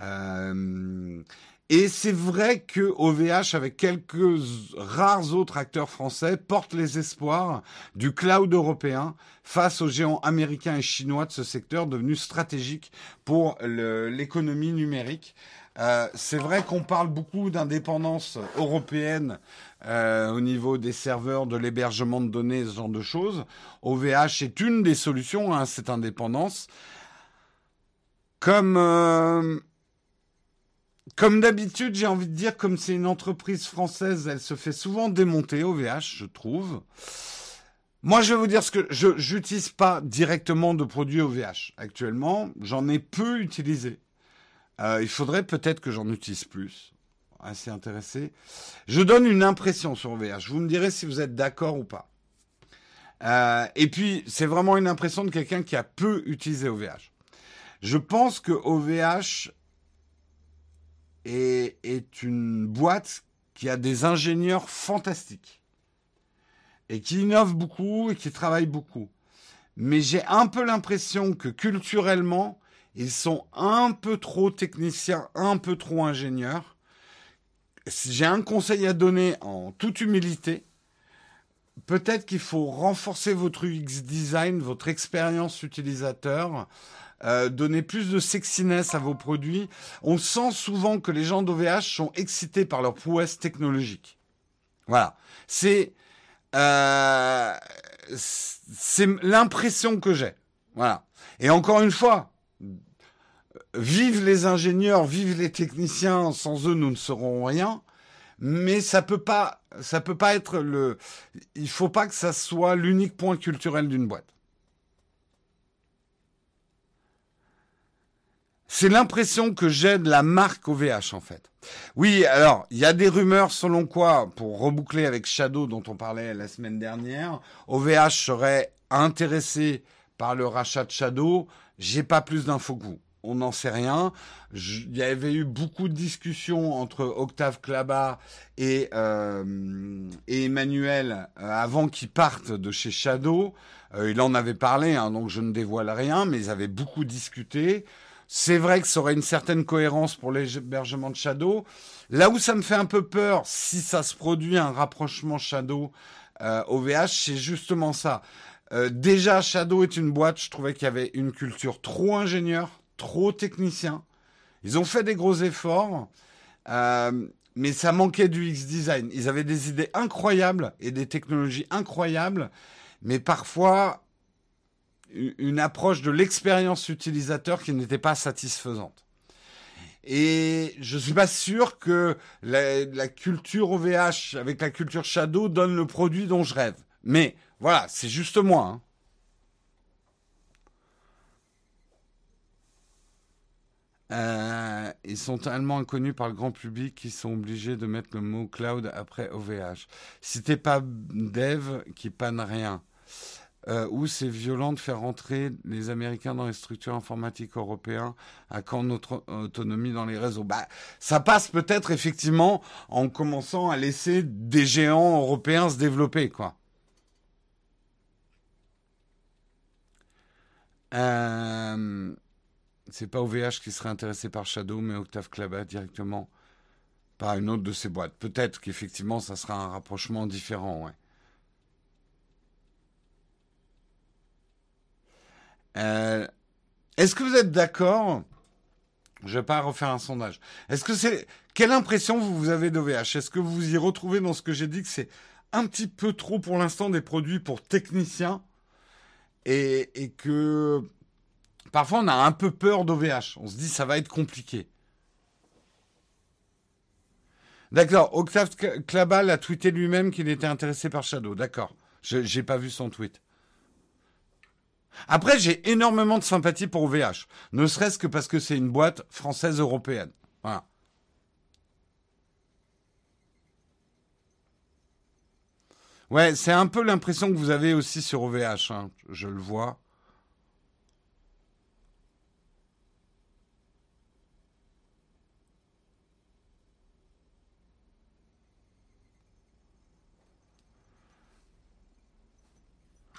Euh, et c'est vrai que OVH, avec quelques rares autres acteurs français, porte les espoirs du cloud européen face aux géants américains et chinois de ce secteur devenu stratégique pour l'économie numérique. Euh, c'est vrai qu'on parle beaucoup d'indépendance européenne euh, au niveau des serveurs, de l'hébergement de données, ce genre de choses. OVH est une des solutions à cette indépendance. Comme euh, comme d'habitude, j'ai envie de dire, comme c'est une entreprise française, elle se fait souvent démonter au VH, je trouve. Moi, je vais vous dire ce que je n'utilise pas directement de produits OVH actuellement. J'en ai peu utilisé. Euh, il faudrait peut-être que j'en utilise plus. Assez intéressé. Je donne une impression sur OVH. Vous me direz si vous êtes d'accord ou pas. Euh, et puis, c'est vraiment une impression de quelqu'un qui a peu utilisé OVH. Je pense que OVH est, une boîte qui a des ingénieurs fantastiques et qui innove beaucoup et qui travaille beaucoup. Mais j'ai un peu l'impression que culturellement, ils sont un peu trop techniciens, un peu trop ingénieurs. J'ai un conseil à donner en toute humilité. Peut-être qu'il faut renforcer votre UX design, votre expérience utilisateur, euh, donner plus de sexiness à vos produits. On sent souvent que les gens d'OVH sont excités par leur prouesse technologique. Voilà. C'est euh, c'est l'impression que j'ai. Voilà. Et encore une fois, vive les ingénieurs, vive les techniciens. Sans eux, nous ne serons rien. Mais ça peut pas, ça peut pas être le. Il faut pas que ça soit l'unique point culturel d'une boîte. C'est l'impression que j'ai de la marque OVH en fait. Oui, alors, il y a des rumeurs selon quoi, pour reboucler avec Shadow dont on parlait la semaine dernière, OVH serait intéressé par le rachat de Shadow. J'ai pas plus d'infos que vous. On n'en sait rien. Il y avait eu beaucoup de discussions entre Octave Klaba et, euh, Emmanuel euh, avant qu'ils partent de chez Shadow. Euh, il en avait parlé, hein, donc je ne dévoile rien, mais ils avaient beaucoup discuté. C'est vrai que ça aurait une certaine cohérence pour l'hébergement de Shadow. Là où ça me fait un peu peur, si ça se produit un rapprochement Shadow euh, OVH, c'est justement ça. Euh, déjà, Shadow est une boîte, je trouvais qu'il y avait une culture trop ingénieur, trop technicien. Ils ont fait des gros efforts, euh, mais ça manquait du X-Design. Ils avaient des idées incroyables et des technologies incroyables, mais parfois une approche de l'expérience utilisateur qui n'était pas satisfaisante. Et je suis pas sûr que la, culture OVH avec la culture Shadow donne le produit dont je rêve. Mais voilà, c'est juste moi. Hein. Euh, ils sont tellement inconnus par le grand public qu'ils sont obligés de mettre le mot cloud après OVH. Si pas dev, qui panne rien. Euh, où c'est violent de faire rentrer les Américains dans les structures informatiques européennes à quand notre autonomie dans les réseaux bah, Ça passe peut-être effectivement en commençant à laisser des géants européens se développer. quoi. Euh, c'est pas OVH qui serait intéressé par Shadow, mais Octave Klaba directement par une autre de ces boîtes. Peut-être qu'effectivement, ça sera un rapprochement différent. Euh, est-ce que vous êtes d'accord? Je vais pas refaire un sondage. Est-ce que c'est quelle impression vous avez d'OVH Est-ce que vous y retrouvez dans ce que j'ai dit que c'est un petit peu trop pour l'instant des produits pour techniciens et, que parfois on a un peu peur d'OVH. On se dit ça va être compliqué. D'accord. Octave Klabal a tweeté lui-même qu'il était intéressé par Shadow. D'accord. Je n'ai pas vu son tweet. Après, j'ai énormément de sympathie pour OVH, ne serait-ce que parce que c'est une boîte française européenne. Voilà. Ouais, c'est un peu l'impression que vous avez aussi sur OVH, hein. je le vois.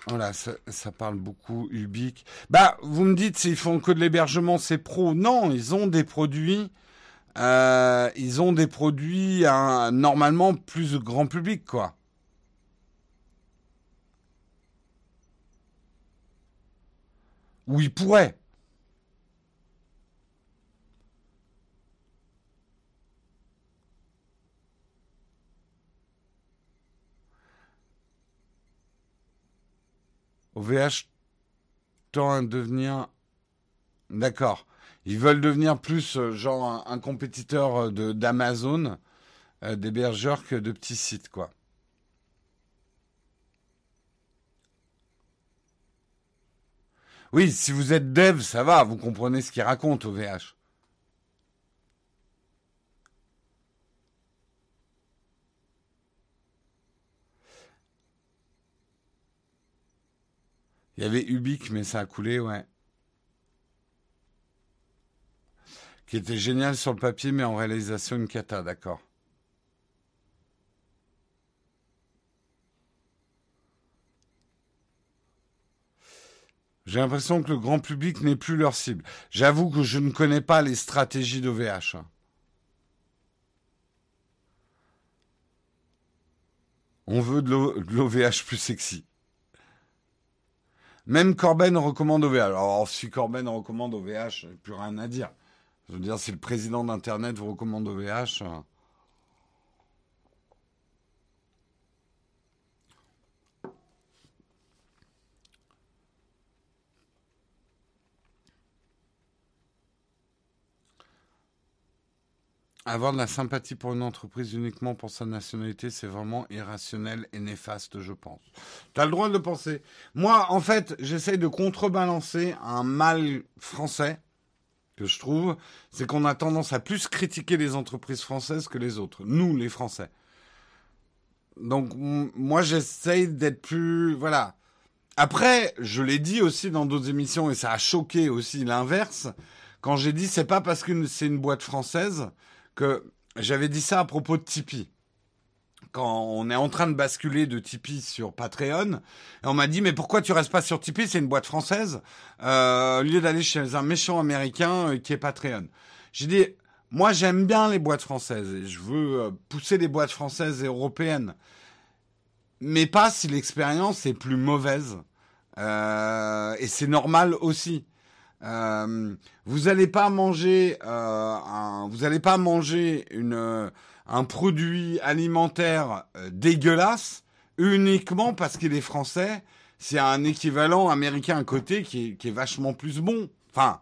Voilà, ça, parle beaucoup Ubique. Bah, vous me dites, s'ils font que de l'hébergement, c'est pro. Non, ils ont des produits. Euh, ils ont des produits normalement plus grand public, quoi. Ou ils pourraient. OVH tend à devenir... D'accord. Ils veulent devenir plus euh, genre un, compétiteur euh, de d'Amazon, euh, d'hébergeurs que de petits sites, quoi. Oui, si vous êtes dev, ça va, vous comprenez ce qu'il raconte OVH. Il y avait Ubique, mais ça a coulé, ouais. Qui était génial sur le papier, mais en réalisation, une cata, d'accord. J'ai l'impression que le grand public n'est plus leur cible. J'avoue que je ne connais pas les stratégies d'OVH. Hein. On veut de l'OVH plus sexy. Même Corben recommande OVH. Alors, si Corben recommande OVH, plus rien à dire. Je veux dire, si le président d'Internet vous recommande OVH. Avoir de la sympathie pour une entreprise uniquement pour sa nationalité, c'est vraiment irrationnel et néfaste, je pense. Tu as le droit de le penser. Moi, en fait, j'essaye de contrebalancer un mal français que je trouve, c'est qu'on a tendance à plus critiquer les entreprises françaises que les autres. Nous, les Français. Donc, moi, j'essaye d'être plus... Voilà. Après, je l'ai dit aussi dans d'autres émissions, et ça a choqué aussi l'inverse, quand j'ai dit c'est pas parce que c'est une boîte française que j'avais dit ça à propos de Tipeee. quand on est en train de basculer de Tipeee sur Patreon. On m'a dit, mais pourquoi tu restes pas sur Tipeee? C'est une boîte française. Euh, au lieu d'aller chez un méchant américain euh, qui est Patreon. J'ai dit, moi j'aime bien les boîtes françaises et je veux euh, pousser les boîtes françaises et européennes. Mais pas si l'expérience est plus mauvaise. Et c'est normal aussi. Euh, vous n'allez pas manger, un, vous allez pas manger une un produit alimentaire euh, dégueulasse uniquement parce qu'il est français. C'est un équivalent américain à côté qui est, qui est vachement plus bon. Enfin,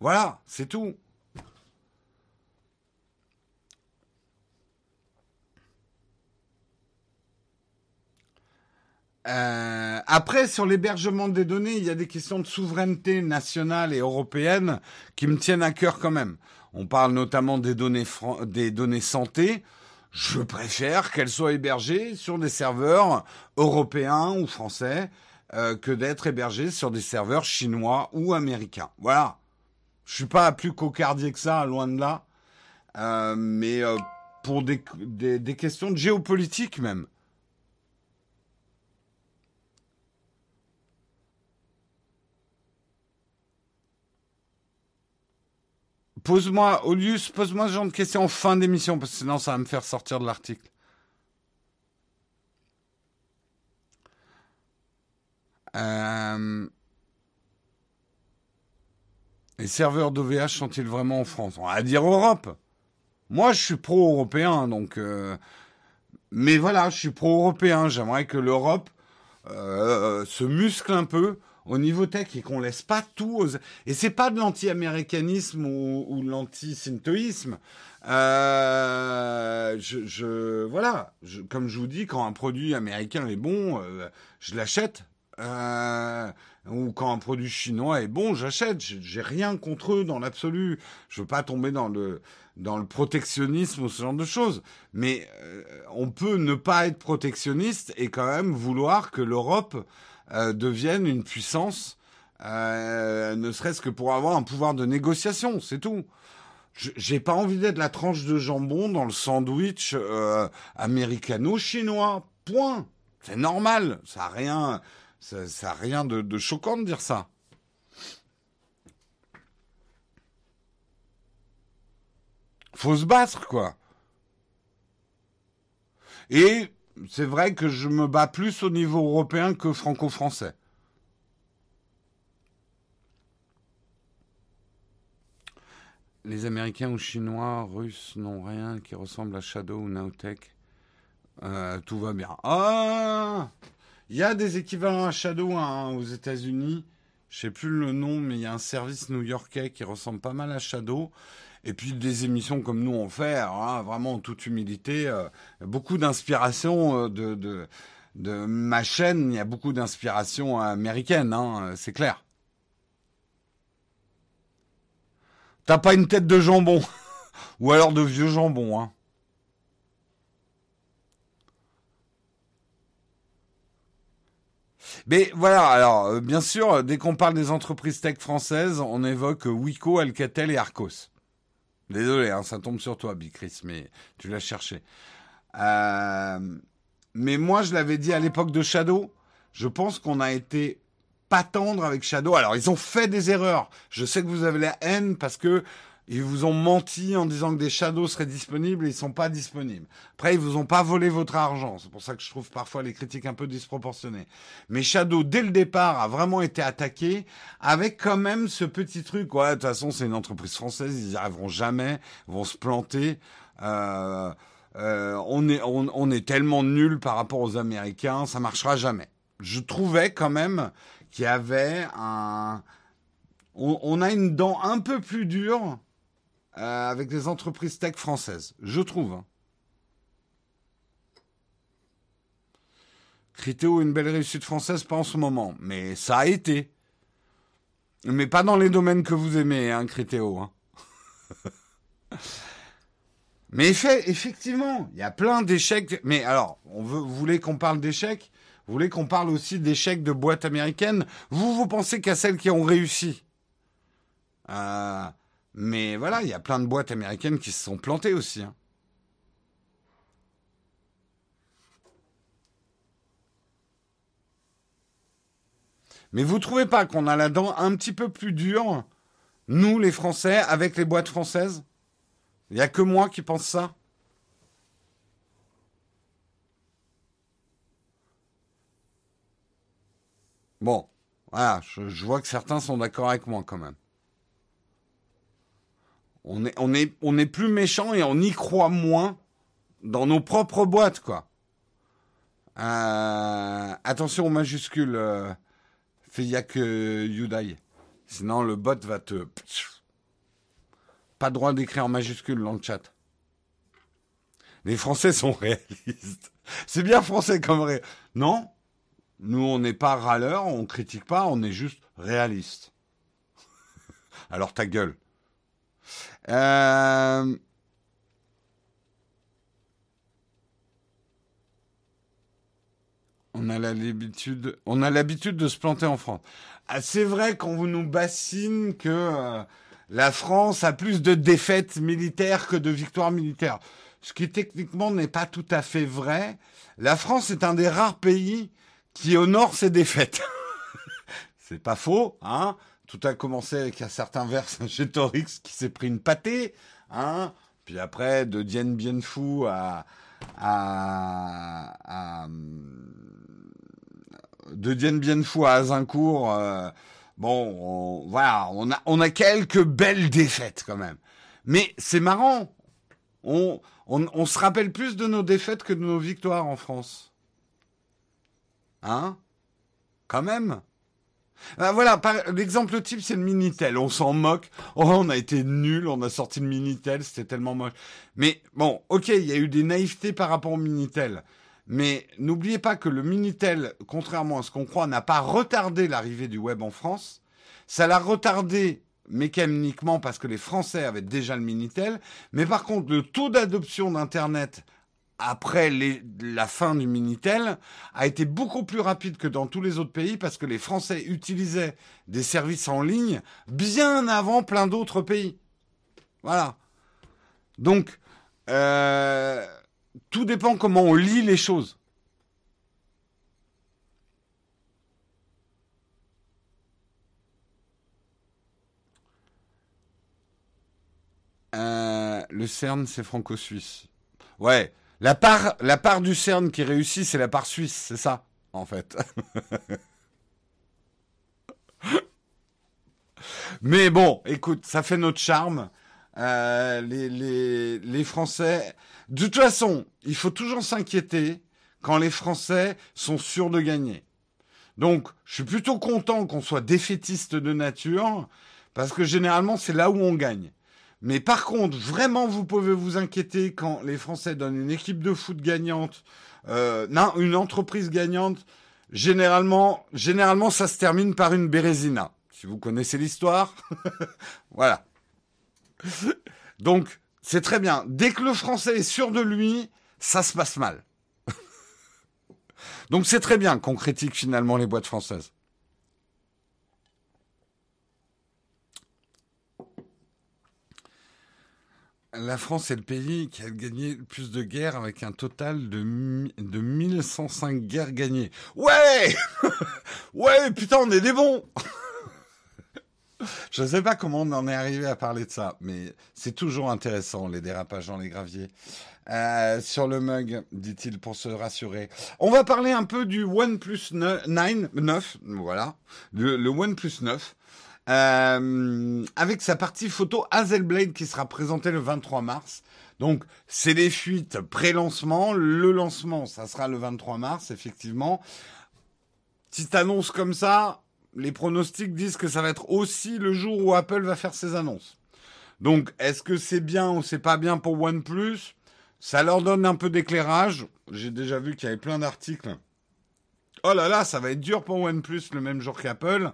voilà, c'est tout. Euh, après, sur l'hébergement des données, il y a des questions de souveraineté nationale et européenne qui me tiennent à cœur quand même. On parle notamment des données, santé. Je préfère qu'elles soient hébergées sur des serveurs européens ou français euh, que d'être hébergées sur des serveurs chinois ou américains. Voilà. Je suis pas plus cocardier que ça, loin de là. Euh, mais euh, pour des, des questions de géopolitique même. Pose-moi, Olius, pose-moi ce genre de questions en fin d'émission, parce que sinon ça va me faire sortir de l'article. Euh... Les serveurs d'OVH sont-ils vraiment en France? On va dire Europe. Moi, je suis pro-européen, donc. Euh... Mais voilà, je suis pro-européen. J'aimerais que l'Europe euh, se muscle un peu au niveau tech et qu'on laisse pas tout aux... Et c'est pas de l'anti-américanisme ou, de l'anti-syntoïsme. Euh, je, voilà, comme je vous dis, quand un produit américain est bon, euh, je l'achète. Euh, ou quand un produit chinois est bon, j'achète. J'ai rien contre eux dans l'absolu. Je veux pas tomber dans le dans le protectionnisme ou ce genre de choses. Mais on peut ne pas être protectionniste et quand même vouloir que l'Europe euh, deviennent une puissance, euh, ne serait-ce que pour avoir un pouvoir de négociation, c'est tout. J'ai pas envie d'être la tranche de jambon dans le sandwich euh, américano-chinois. Point. C'est normal. Ça a rien, ça, ça a rien de, de choquant de dire ça. Faut se battre, quoi. Et c'est vrai que je me bats plus au niveau européen que franco-français. Les Américains ou Chinois, Russes n'ont rien qui ressemble à Shadow ou Nowtech. Euh, tout va bien. Ah Il y a des équivalents à Shadow hein, aux États-Unis. Je sais plus le nom, mais il y a un service new-yorkais qui ressemble pas mal à Shadow. Et puis des émissions comme nous on fait, hein, vraiment en toute humilité, euh, beaucoup d'inspiration euh, de, ma chaîne, il y a beaucoup d'inspiration américaine, hein, c'est clair. T'as pas une tête de jambon, (laughs) ou alors de vieux jambon, hein. Mais voilà, alors euh, bien sûr, dès qu'on parle des entreprises tech françaises, on évoque Wiko, Alcatel et Arcos. Désolé, hein, ça tombe sur toi, Bicris, mais tu l'as cherché. Euh, mais moi, je l'avais dit à l'époque de Shadow. Je pense qu'on a été pas tendre avec Shadow. Alors, ils ont fait des erreurs. Je sais que vous avez la haine parce que ils vous ont menti en disant que des shadows seraient disponibles et ils sont pas disponibles. Après, ils vous ont pas volé votre argent. C'est pour ça que je trouve parfois les critiques un peu disproportionnées. Mais Shadow, dès le départ, a vraiment été attaqué avec quand même ce petit truc. Ouais, de toute façon, c'est une entreprise française. Ils n'y arriveront jamais. Vont se planter. Euh, euh, on est, on, on est tellement nul par rapport aux Américains. Ça marchera jamais. Je trouvais quand même qu'il y avait un, on, on a une dent un peu plus dure euh, avec des entreprises tech françaises, je trouve. Hein. Critéo, une belle réussite française, pas en ce moment, mais ça a été. Mais pas dans les domaines que vous aimez, hein, Critéo. Hein. (laughs) mais effectivement, il y a plein d'échecs. Mais alors, on veut, vous voulez qu'on parle d'échecs? Vous voulez qu'on parle aussi d'échecs de boîtes américaines? Vous, vous pensez qu'à celles qui ont réussi euh, mais voilà, il y a plein de boîtes américaines qui se sont plantées aussi. Hein. Mais vous trouvez pas qu'on a la dent un petit peu plus dure, nous les Français, avec les boîtes françaises? Il n'y a que moi qui pense ça? Bon, voilà, je vois que certains sont d'accord avec moi quand même. On est, plus méchant et on y croit moins dans nos propres boîtes, quoi. Euh, attention aux majuscules, euh, que Yudai. Sinon, le bot va te. Pas droit d'écrire en majuscule dans le chat. Les Français sont (laughs) réalistes. C'est bien français comme ré... Non? Nous, on n'est pas râleurs, on critique pas, on est juste réaliste. (laughs) Alors ta gueule. Euh... On a l'habitude, on a l'habitude de se planter en France. Ah, c'est vrai qu'on nous bassine que euh, la France a plus de défaites militaires que de victoires militaires. Ce qui techniquement n'est pas tout à fait vrai. La France est un des rares pays qui honore ses défaites. (laughs) c'est pas faux, hein? Tout a commencé avec un certain vers (laughs) chez Torix qui s'est pris une pâtée, hein. Puis après, de Dien Bien à, à, à de Dien Bien à Azincourt, euh, bon, on, voilà, on a, on a quelques belles défaites quand même. Mais c'est marrant. On, on, se rappelle plus de nos défaites que de nos victoires en France. Hein? Quand même. Ben voilà, l'exemple type, c'est le Minitel. On s'en moque. Oh, on a été nul, on a sorti le Minitel, c'était tellement moche. Mais bon, ok, il y a eu des naïvetés par rapport au Minitel. Mais n'oubliez pas que le Minitel, contrairement à ce qu'on croit, n'a pas retardé l'arrivée du web en France. Ça l'a retardé mécaniquement parce que les Français avaient déjà le Minitel. Mais par contre, le taux d'adoption d'Internet après la fin du Minitel a été beaucoup plus rapide que dans tous les autres pays parce que les Français utilisaient des services en ligne bien avant plein d'autres pays. Voilà. Donc, euh, tout dépend comment on lit les choses. Euh, le CERN, c'est franco-suisse. Ouais, la part, la part du CERN qui réussit, c'est la part suisse, c'est ça, en fait. (laughs) Mais bon, écoute, ça fait notre charme. Euh, les, les, les Français. De toute façon, il faut toujours s'inquiéter quand les Français sont sûrs de gagner. Donc, je suis plutôt content qu'on soit défaitiste de nature, parce que généralement, c'est là où on gagne. Mais par contre, vraiment, vous pouvez vous inquiéter quand les Français donnent une équipe de foot gagnante, euh, non, une entreprise gagnante. Généralement, généralement, ça se termine par une bérésina. Si vous connaissez l'histoire, (laughs) voilà. Donc, c'est très bien. Dès que le français est sûr de lui, ça se passe mal. (laughs) Donc c'est très bien qu'on critique finalement les boîtes françaises. La France est le pays qui a gagné le plus de guerres avec un total de, de 1105 guerres gagnées. Ouais (laughs) Ouais, putain, on est des bons (laughs) je ne sais pas comment on en est arrivé à parler de ça, mais c'est toujours intéressant, les dérapages dans les graviers. Euh, sur le mug, dit-il pour se rassurer. On va parler un peu du OnePlus 9, 9 voilà, le, le OnePlus 9. Euh, avec sa partie photo Hazelblade qui sera présentée le 23 mars. Donc, c'est des fuites pré-lancement. Le lancement, ça sera le 23 mars, effectivement. Petite annonce comme ça, les pronostics disent que ça va être aussi le jour où Apple va faire ses annonces. Donc, est-ce que c'est bien ou c'est pas bien pour OnePlus? Ça leur donne un peu d'éclairage. J'ai déjà vu qu'il y avait plein d'articles. Oh là là, ça va être dur pour OnePlus le même jour qu'Apple.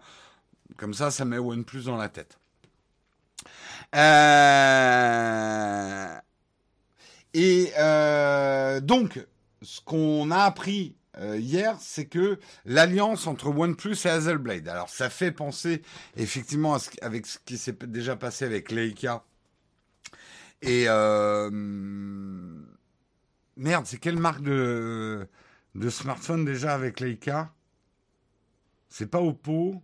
Comme ça, ça met OnePlus dans la tête. Euh, et euh, donc, ce qu'on a appris euh, hier, c'est que l'alliance entre OnePlus et Hazelblade. Alors ça fait penser effectivement à ce, avec ce qui s'est déjà passé avec Leica. Et merde, c'est quelle marque de, de smartphone déjà avec Leica? C'est pas Oppo?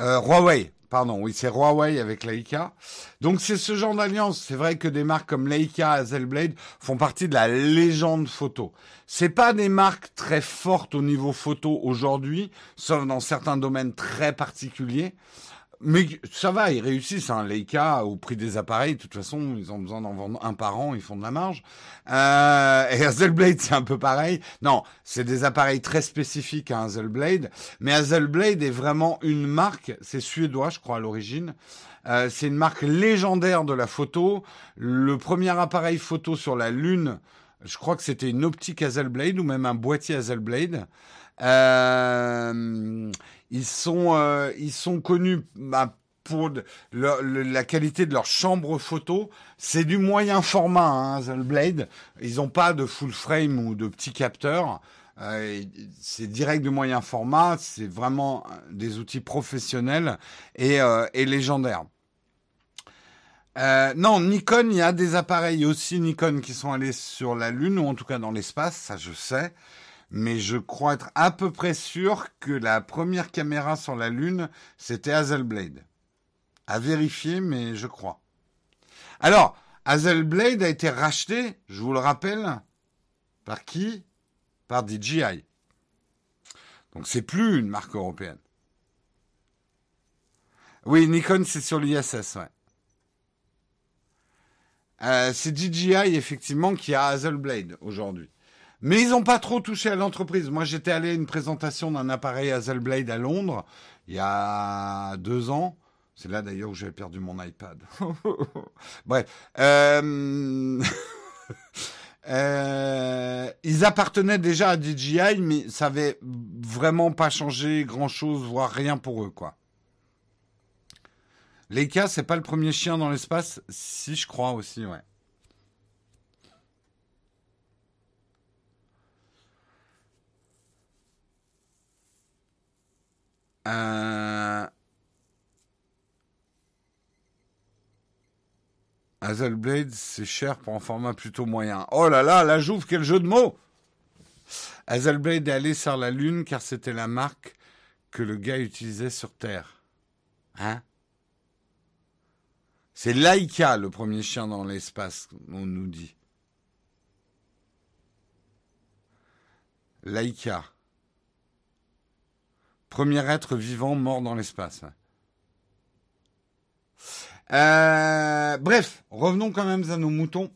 Euh, Huawei, pardon, oui, c'est Huawei avec Leica. Donc c'est ce genre d'alliance. C'est vrai que des marques comme Leica, Hazelblade font partie de la légende photo. C'est pas des marques très fortes au niveau photo aujourd'hui, sauf dans certains domaines très particuliers. Mais ça va, ils réussissent. Hein. Leica, au prix des appareils, de toute façon, ils ont besoin d'en vendre un par an, ils font de la marge. Euh, et Hazelblade, c'est un peu pareil. Non, c'est des appareils très spécifiques à Hazelblade. Mais Hazelblade est vraiment une marque, c'est suédois, je crois, à l'origine. Euh, c'est une marque légendaire de la photo. Le premier appareil photo sur la Lune, je crois que c'était une optique Hazelblade ou même un boîtier Hazelblade. Euh, ils sont, euh, ils sont connus bah, pour la qualité de leur chambre photo. C'est du moyen format, hein, Hazelblade. Ils n'ont pas de full frame ou de petits capteurs. Euh, c'est direct du moyen format. C'est vraiment des outils professionnels et, euh, légendaires. Non, Nikon, il y a des appareils aussi Nikon qui sont allés sur la Lune, ou en tout cas dans l'espace, ça je sais mais je crois être à peu près sûr que la première caméra sur la Lune, c'était Hazelblade. À vérifier, mais je crois. Alors, Hazelblade a été racheté, je vous le rappelle, par qui? Par DJI. Donc c'est plus une marque européenne. Oui, Nikon, c'est sur l'ISS, ouais. Euh, c'est DJI, effectivement, qui a Hazelblade aujourd'hui. Mais ils n'ont pas trop touché à l'entreprise. Moi, j'étais allé à une présentation d'un appareil Hazelblade à Londres il y a deux ans. C'est là d'ailleurs où j'avais perdu mon iPad. (laughs) Bref. Euh, (laughs) euh... ils appartenaient déjà à DJI, mais ça avait vraiment pas changé grand-chose, voire rien pour eux, quoi. Leica, c'est pas le premier chien dans l'espace? Si, je crois aussi, ouais. Euh... Hazelblade, c'est cher pour un format plutôt moyen. Oh là là, la Jouve, quel jeu de mots Hazelblade est allé sur la Lune car c'était la marque que le gars utilisait sur Terre. Hein? C'est Laika, le premier chien dans l'espace, on nous dit. Laika. Premier être vivant mort dans l'espace. Euh, bref, revenons quand même à nos moutons.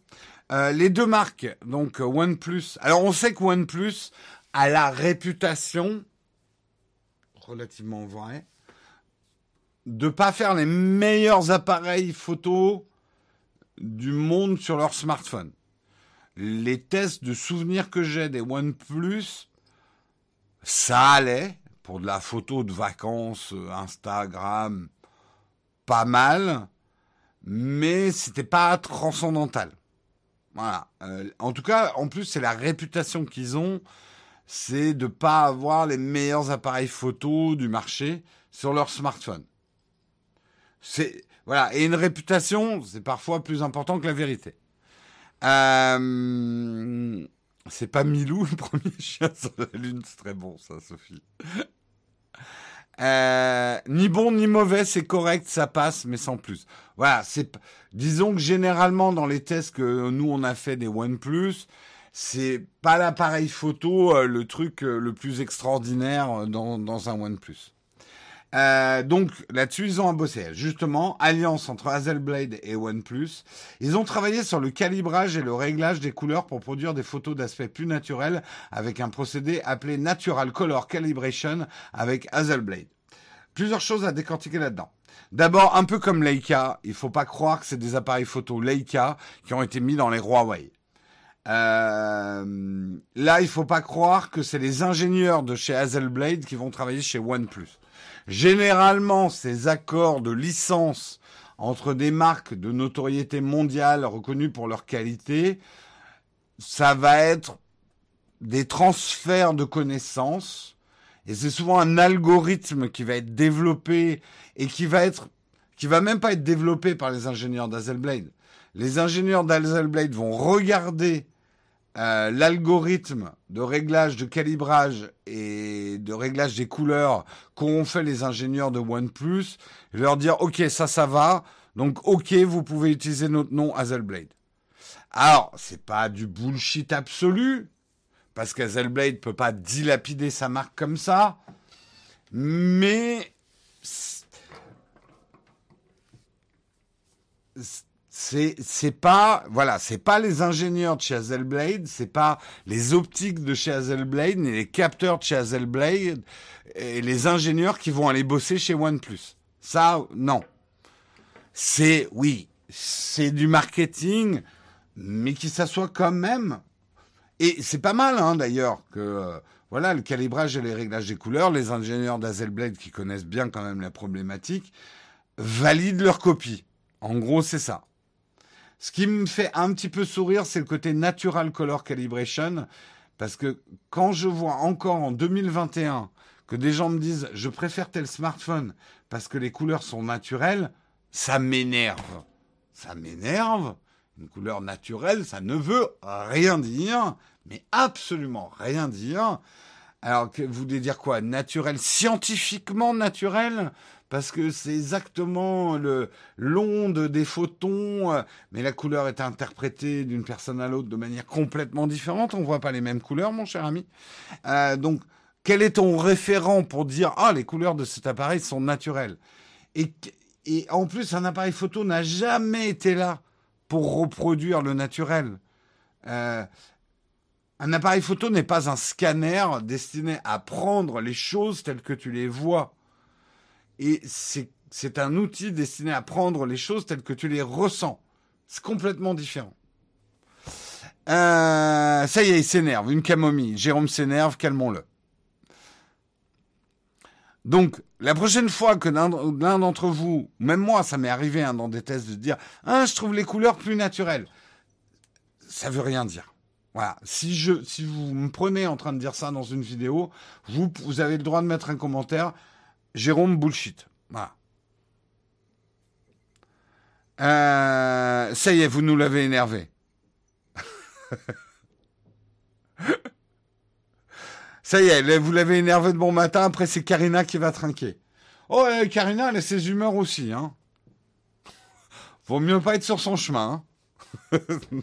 Euh, les deux marques, donc OnePlus. Alors on sait que OnePlus a la réputation relativement vraie de pas faire les meilleurs appareils photo du monde sur leur smartphone. Les tests de souvenirs que j'ai des OnePlus, ça allait, pour de la photo de vacances, euh, Instagram, pas mal, mais c'était pas transcendantal. Voilà. Euh, en tout cas, en plus, c'est la réputation qu'ils ont, c'est de pas avoir les meilleurs appareils photo du marché sur leur smartphone. C'est voilà, et une réputation, c'est parfois plus important que la vérité. Euh, c'est pas Milou (laughs) le premier chien sur la lune, c'est très bon ça, Sophie. Euh, ni bon ni mauvais, c'est correct, ça passe, mais sans plus. Voilà, c'est disons que généralement dans les tests que nous on a fait des OnePlus, c'est pas l'appareil photo euh, le truc euh, le plus extraordinaire dans, dans un OnePlus. Euh, donc là-dessus, ils ont bossé. Justement, alliance entre Hazelblade et OnePlus. Ils ont travaillé sur le calibrage et le réglage des couleurs pour produire des photos d'aspect plus naturel avec un procédé appelé Natural Color Calibration avec Hazelblade. Plusieurs choses à décortiquer là-dedans. D'abord, un peu comme Leica, il faut pas croire que c'est des appareils photo Leica qui ont été mis dans les Huawei. Euh, là, il faut pas croire que c'est les ingénieurs de chez Hazelblade qui vont travailler chez OnePlus. Généralement, ces accords de licence entre des marques de notoriété mondiale reconnues pour leur qualité, ça va être des transferts de connaissances et c'est souvent un algorithme qui va être développé et qui va être qui va même pas être développé par les ingénieurs d'Hazelblade. Les ingénieurs d'Hazelblade vont regarder euh, l'algorithme de réglage, de calibrage et de réglage des couleurs qu'ont fait les ingénieurs de OnePlus, leur dire ok ça ça va, donc ok vous pouvez utiliser notre nom Hazelblade. Alors c'est pas du bullshit absolu parce qu'Hazelblade peut pas dilapider sa marque comme ça, mais c'est c'est pas voilà c'est pas les ingénieurs de chez Hazelblade c'est pas les optiques de chez Hazelblade ni les capteurs de chez Hazelblade et les ingénieurs qui vont aller bosser chez OnePlus. Ça non. C'est oui c'est du marketing mais qui s'assoit quand même. Et c'est pas mal hein, d'ailleurs que euh, voilà le calibrage et les réglages des couleurs les ingénieurs d'Hazelblade qui connaissent bien quand même la problématique valident leur copie. En gros c'est ça ce qui me fait un petit peu sourire, c'est le côté natural color calibration. Parce que quand je vois encore en 2021 que des gens me disent je préfère tel smartphone parce que les couleurs sont naturelles, ça m'énerve. Ça m'énerve. Une couleur naturelle, ça ne veut rien dire, mais absolument rien dire. Alors, vous voulez dire quoi? Naturel, scientifiquement naturel? Parce que c'est exactement l'onde des photons, euh, mais la couleur est interprétée d'une personne à l'autre de manière complètement différente. On voit pas les mêmes couleurs, mon cher ami. Euh, donc, quel est ton référent pour dire ah les couleurs de cet appareil sont naturelles? Et, et en plus, un appareil photo n'a jamais été là pour reproduire le naturel. Euh, un appareil photo n'est pas un scanner destiné à prendre les choses telles que tu les vois. Et c'est un outil destiné à prendre les choses telles que tu les ressens. C'est complètement différent. Euh, ça y est, il s'énerve. Une camomille. Jérôme s'énerve, calmons-le. Donc, la prochaine fois que l'un d'entre vous, même moi, ça m'est arrivé hein, dans des tests de dire ah, je trouve les couleurs plus naturelles. Ça veut rien dire. Voilà. Si je, si vous me prenez en train de dire ça dans une vidéo, vous, vous avez le droit de mettre un commentaire. Jérôme bullshit. Voilà. Euh, ça y est, vous nous l'avez énervé. (laughs) ça y est, vous l'avez énervé de bon matin. Après, c'est Karina qui va trinquer. Oh, Karina, elle a ses humeurs aussi. Hein. Vaut mieux pas être sur son chemin. Hein. (laughs)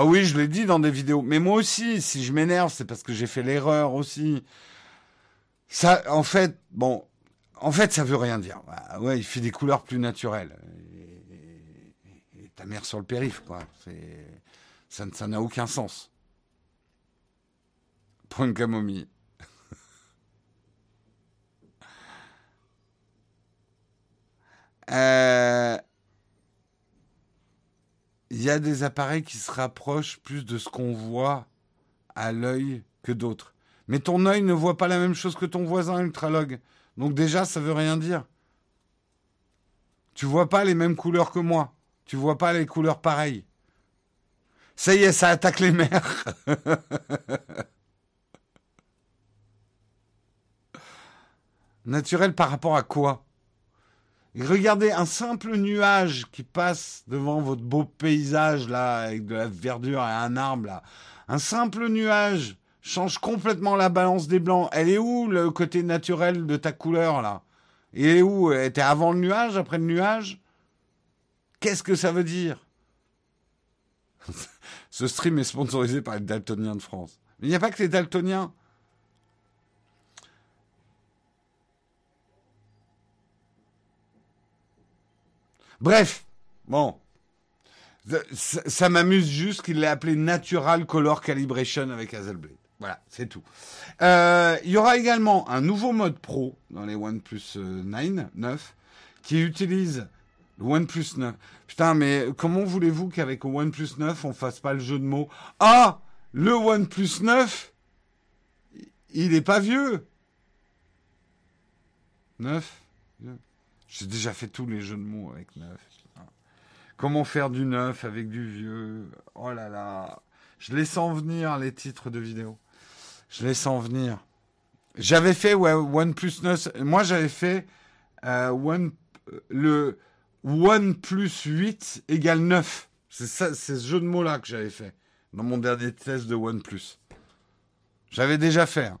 ah oui, je l'ai dit dans des vidéos. Mais moi aussi, si je m'énerve, c'est parce que j'ai fait l'erreur aussi. Ça, en fait, bon, en fait, ça veut rien dire. Bah, ouais, il fait des couleurs plus naturelles. Et, ta mère sur le périph, quoi. Ça, ça n'a aucun sens. Pour une camomille. (laughs) Euh, il y a des appareils qui se rapprochent plus de ce qu'on voit à l'œil que d'autres. Mais ton œil ne voit pas la même chose que ton voisin ultralogue. Donc déjà, ça veut rien dire. Tu vois pas les mêmes couleurs que moi. Tu vois pas les couleurs pareilles. Ça y est, ça attaque les mers. (laughs) Naturel par rapport à quoi? Regardez un simple nuage qui passe devant votre beau paysage là, avec de la verdure et un arbre là. Un simple nuage change complètement la balance des blancs. Elle est où le côté naturel de ta couleur là? Il est où? Elle était avant le nuage, après le nuage? Qu'est-ce que ça veut dire? (laughs) Ce stream est sponsorisé par les daltoniens de France. Mais il n'y a pas que les daltoniens. Bref, bon. Ça, m'amuse juste qu'il l'ait appelé Natural Color Calibration avec Hazelblade. Voilà, c'est tout. Euh, il y aura également un nouveau mode pro dans les OnePlus 9, euh, 9 qui utilise le OnePlus 9. Putain, mais comment voulez-vous qu'avec le OnePlus 9, on fasse pas le jeu de mots? Ah Le OnePlus 9 Il est pas vieux 9 J'ai déjà fait tous les jeux de mots avec 9. Comment faire du neuf avec du vieux? Oh là là Je les sens venir, les titres de vidéos. Je les sens venir. J'avais fait ouais, OnePlus 9. Moi, j'avais fait euh, One, le OnePlus 8 égale 9. C'est ça, c'est ce jeu de mots-là que j'avais fait. dans mon dernier test de OnePlus. J'avais déjà fait. Hein.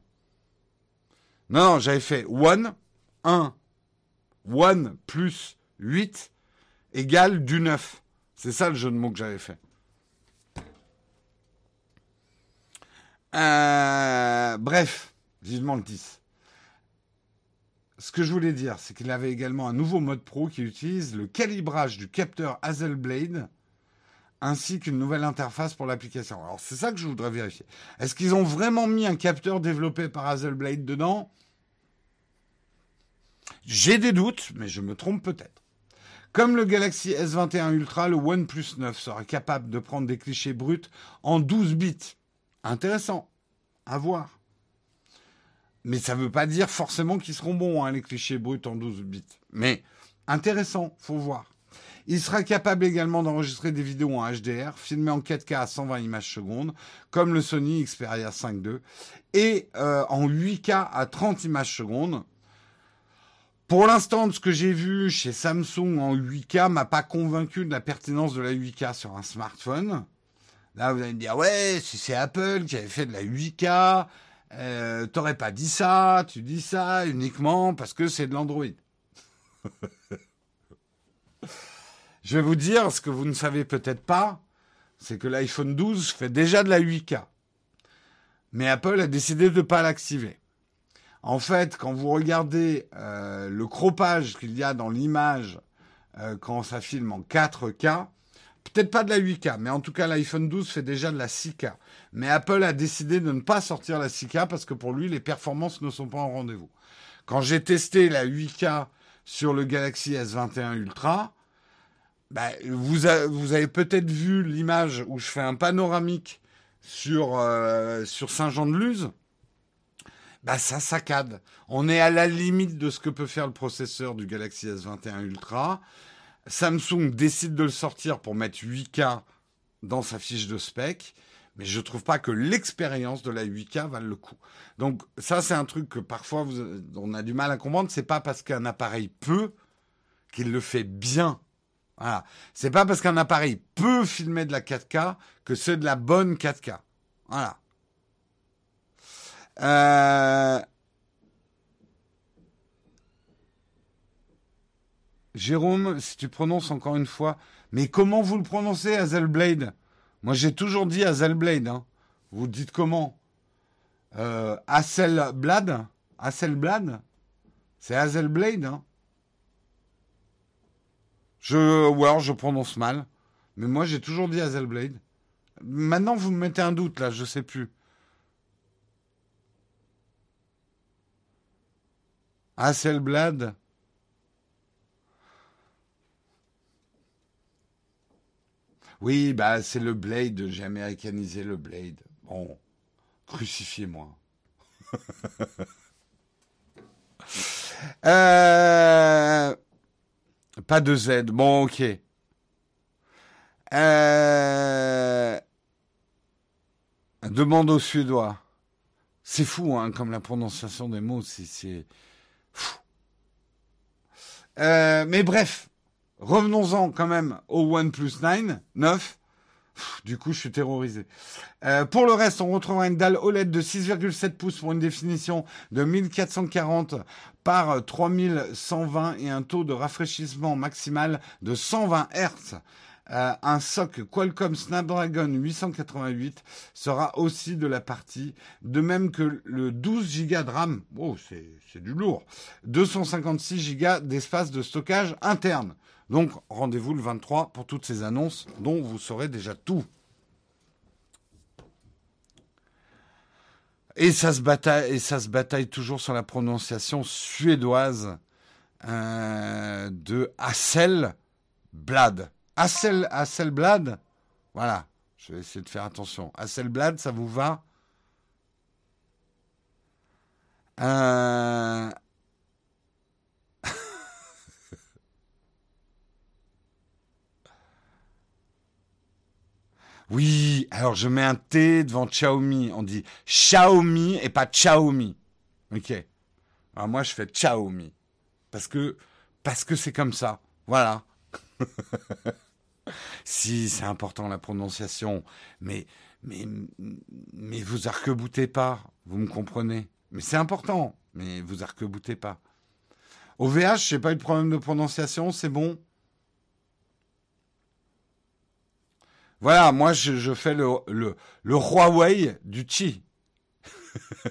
Non, non, j'avais fait One, 1, One plus 8 égale du 9. C'est ça le jeu de mots que j'avais fait. Euh, bref, vivement le 10. Ce que je voulais dire, c'est qu'il avait également un nouveau mode pro qui utilise le calibrage du capteur Hazelblade ainsi qu'une nouvelle interface pour l'application. Alors c'est ça que je voudrais vérifier. Est-ce qu'ils ont vraiment mis un capteur développé par Hazelblade dedans? J'ai des doutes, mais je me trompe peut-être. Comme le Galaxy S21 Ultra, le OnePlus 9 sera capable de prendre des clichés bruts en 12 bits. Intéressant. À voir. Mais ça ne veut pas dire forcément qu'ils seront bons, hein, les clichés bruts en 12 bits. Mais intéressant, faut voir. Il sera capable également d'enregistrer des vidéos en HDR, filmées en 4K à 120 images secondes, comme le Sony Xperia 5 II, et euh, en 8K à 30 images secondes. Pour l'instant, de ce que j'ai vu chez Samsung en 8K m'a pas convaincu de la pertinence de la 8K sur un smartphone. Là, vous allez me dire, ouais, si c'est Apple qui avait fait de la 8K, euh, t'aurais pas dit ça, tu dis ça uniquement parce que c'est de l'Android. (laughs) Je vais vous dire ce que vous ne savez peut-être pas, c'est que l'iPhone 12 fait déjà de la 8K. Mais Apple a décidé de ne pas l'activer. En fait, quand vous regardez euh, le croppage qu'il y a dans l'image euh, quand ça filme en 4K, peut-être pas de la 8K, mais en tout cas l'iPhone 12 fait déjà de la 6K. Mais Apple a décidé de ne pas sortir la 6K parce que pour lui, les performances ne sont pas en rendez-vous. Quand j'ai testé la 8K sur le Galaxy S21 Ultra, bah, vous, avez peut-être vu l'image où je fais un panoramique sur, euh, sur Saint-Jean-de-Luz. Bah, ça saccade. On est à la limite de ce que peut faire le processeur du Galaxy S21 Ultra. Samsung décide de le sortir pour mettre 8K dans sa fiche de spec, mais je trouve pas que l'expérience de la 8K vaille le coup. Donc ça, c'est un truc que parfois on a du mal à comprendre. C'est pas parce qu'un appareil peut qu'il le fait bien. Voilà. C'est pas parce qu'un appareil peut filmer de la 4K que c'est de la bonne 4K. Voilà. Euh... Jérôme, si tu prononces encore une fois, mais comment vous le prononcez, Hazelblade Moi, j'ai toujours dit Hazelblade. Hein. Vous dites comment? Euh, C'est Hazelblade, hein je, ou alors je prononce mal. Mais moi, j'ai toujours dit Hazelblade. Maintenant, vous me mettez un doute, là, je sais plus. Hasselblad Oui, bah, c'est le Blade, j'ai américanisé le Blade. Bon, crucifiez-moi. (laughs) euh... Pas de Z. Bon, ok. Euh... Demande aux Suédois. C'est fou, hein, comme la prononciation des mots, c'est. Euh, mais bref, revenons-en quand même au OnePlus 9, 9. Du coup, je suis terrorisé. Euh, pour le reste, on retrouvera une dalle OLED de 6,7 pouces pour une définition de 1440 par 3120 et un taux de rafraîchissement maximal de 120 Hz. Euh, un SOC Qualcomm Snapdragon 888 sera aussi de la partie, de même que le 12 Go de RAM, oh c'est du lourd, 256 Go d'espace de stockage interne. Donc rendez-vous le 23 pour toutes ces annonces dont vous saurez déjà tout. Et ça se bataille, et ça se toujours sur la prononciation suédoise euh, de Hasselblad. Hassel, Hasselblad Voilà, je vais essayer de faire attention. Hasselblad, ça vous va? Euh, (laughs) Oui, alors je mets un T devant Xiaomi. On dit Xiaomi et pas Xiaomi. Ok. Moi je fais Xiaomi. Parce que c'est comme ça. Voilà. (laughs) si c'est important la prononciation, mais mais, mais vous arc-boutez pas, vous me comprenez. Mais c'est important, mais vous arc-boutez pas. Au VH, j'ai pas eu de problème de prononciation, c'est bon. Voilà, moi je, fais le, le, le Huawei du Chi. (laughs)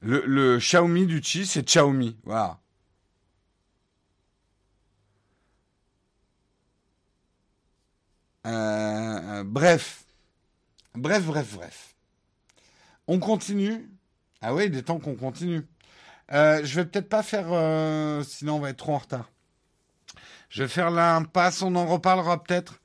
le, le Xiaomi du Chi, c'est Xiaomi. Voilà. Euh, bref. Bref, bref, bref. On continue. Ah oui, il est temps qu'on continue. Euh, je vais peut-être pas faire, euh, sinon on va être trop en retard. Je vais faire l'impasse, on en reparlera peut-être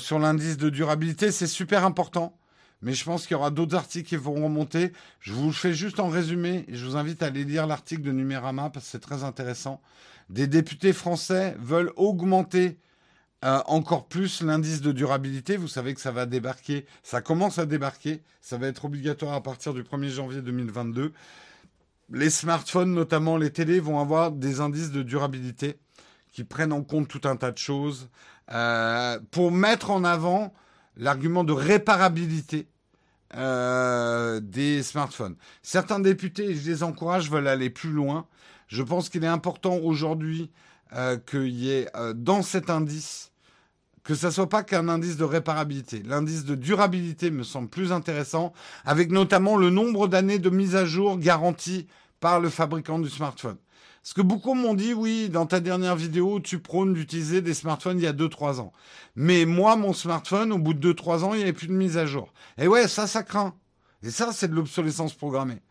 sur l'indice de durabilité. C'est super important, mais je pense qu'il y aura d'autres articles qui vont remonter. Je vous fais juste en résumé et je vous invite à aller lire l'article de Numérama parce que c'est très intéressant. Des députés français veulent augmenter euh, encore plus l'indice de durabilité. Vous savez que ça va débarquer, ça commence à débarquer, ça va être obligatoire à partir du 1er janvier 2022. Les smartphones, notamment les télés, vont avoir des indices de durabilité qui prennent en compte tout un tas de choses euh, pour mettre en avant l'argument de réparabilité euh, des smartphones. Certains députés, je les encourage, veulent aller plus loin. Je pense qu'il est important aujourd'hui qu'il y ait dans cet indice que ça soit pas qu'un indice de réparabilité. L'indice de durabilité me semble plus intéressant, avec notamment le nombre d'années de mise à jour garantie par le fabricant du smartphone. Parce que beaucoup m'ont dit, oui, dans ta dernière vidéo, tu prônes d'utiliser des smartphones il y a 2-3 ans. Mais moi, mon smartphone, au bout de 2-3 ans, il n'y avait plus de mise à jour. Et ouais, ça, ça craint. Et ça, c'est de l'obsolescence programmée.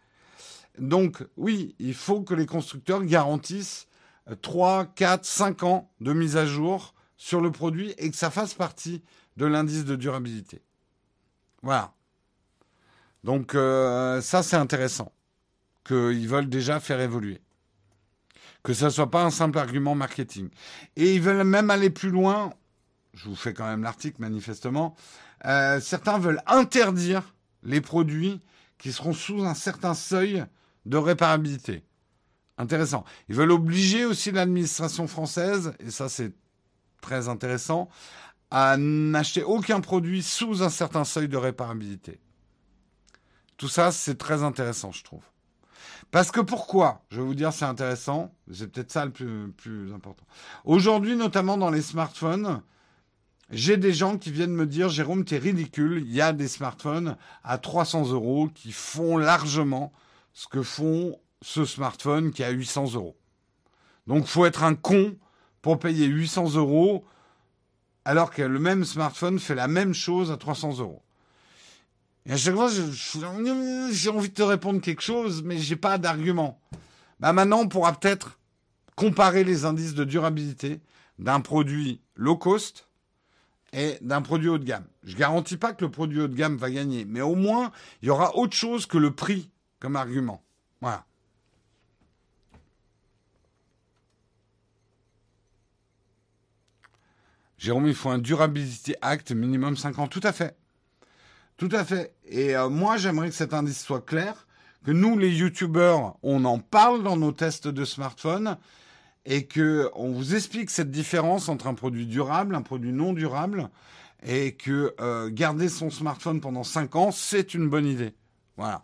Donc, oui, il faut que les constructeurs garantissent 3, 4, 5 ans de mise à jour sur le produit et que ça fasse partie de l'indice de durabilité. Voilà. Donc euh, ça, c'est intéressant. Qu'ils veulent déjà faire évoluer. Que ça ne soit pas un simple argument marketing. Et ils veulent même aller plus loin. Je vous fais quand même l'article, manifestement. Euh, certains veulent interdire les produits qui seront sous un certain seuil de réparabilité. Intéressant. Ils veulent obliger aussi l'administration française, et ça c'est très intéressant, à n'acheter aucun produit sous un certain seuil de réparabilité. Tout ça, c'est très intéressant, je trouve. Parce que pourquoi? Je vais vous dire, c'est intéressant. C'est peut-être ça le plus, important. Aujourd'hui, notamment dans les smartphones, j'ai des gens qui viennent me dire, Jérôme, t'es ridicule. Il y a des smartphones à 300 euros qui font largement ce que font ce smartphone qui a 800 euros. Donc, faut être un con pour payer 800 euros alors que le même smartphone fait la même chose à 300 euros. Et à chaque fois, j'ai envie de te répondre quelque chose, mais j'ai pas d'argument. Bah maintenant, on pourra peut-être comparer les indices de durabilité d'un produit low cost et d'un produit haut de gamme. Je garantis pas que le produit haut de gamme va gagner, mais au moins, il y aura autre chose que le prix comme argument. Voilà. Jérôme, il faut un durability act minimum 5 ans. Tout à fait. Tout à fait. Et euh, moi, j'aimerais que cet indice soit clair, que nous, les youtubeurs, on en parle dans nos tests de smartphone et que on vous explique cette différence entre un produit durable, un produit non durable, et que euh, garder son smartphone pendant 5 ans, c'est une bonne idée. Voilà.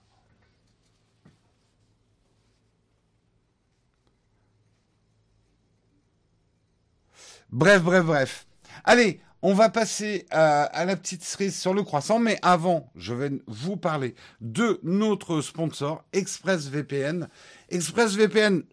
Bref, bref, bref. Allez, on va passer à, la petite cerise sur le croissant, mais avant, je vais vous parler de notre sponsor, ExpressVPN. ExpressVPN,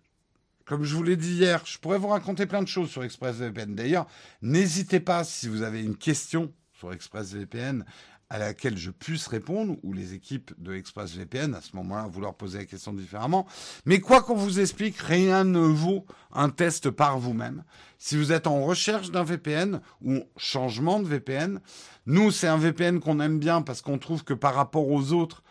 comme je vous l'ai dit hier, je pourrais vous raconter plein de choses sur ExpressVPN. D'ailleurs, n'hésitez pas, si vous avez une question sur ExpressVPN, à laquelle je puisse répondre, ou les équipes de ExpressVPN, à ce moment-là, vous leur posez la question différemment. Mais quoi qu'on vous explique, rien ne vaut un test par vous-même. Si vous êtes en recherche d'un VPN ou changement de VPN, nous, c'est un VPN qu'on aime bien parce qu'on trouve que par rapport aux autres,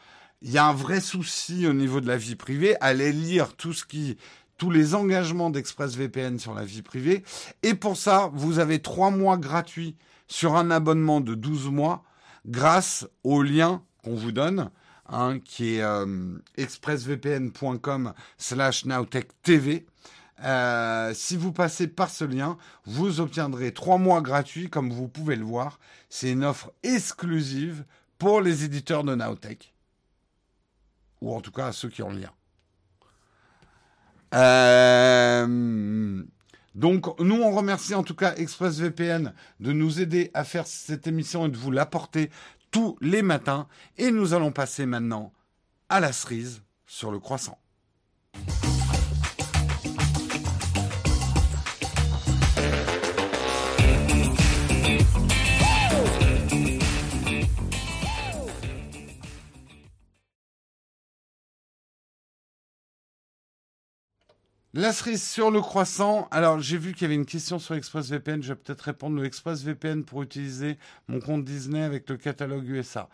il y a un vrai souci au niveau de la vie privée. Allez lire tout ce qui, tous les engagements d'ExpressVPN sur la vie privée. Et pour ça, vous avez trois mois gratuits sur un abonnement de 12 mois grâce au lien qu'on vous donne, hein, qui est euh, expressvpn.com slash nowtechtv. Euh, si vous passez par ce lien, vous obtiendrez trois mois gratuits, comme vous pouvez le voir. C'est une offre exclusive pour les éditeurs de Naotech. Ou en tout cas ceux qui ont le lien. Euh, donc, nous, on remercie en tout cas ExpressVPN de nous aider à faire cette émission et de vous l'apporter tous les matins. Et nous allons passer maintenant à la cerise sur le croissant. La cerise sur le croissant. Alors, j'ai vu qu'il y avait une question sur ExpressVPN. Je vais peut-être répondre le ExpressVPN pour utiliser mon compte Disney avec le catalogue USA.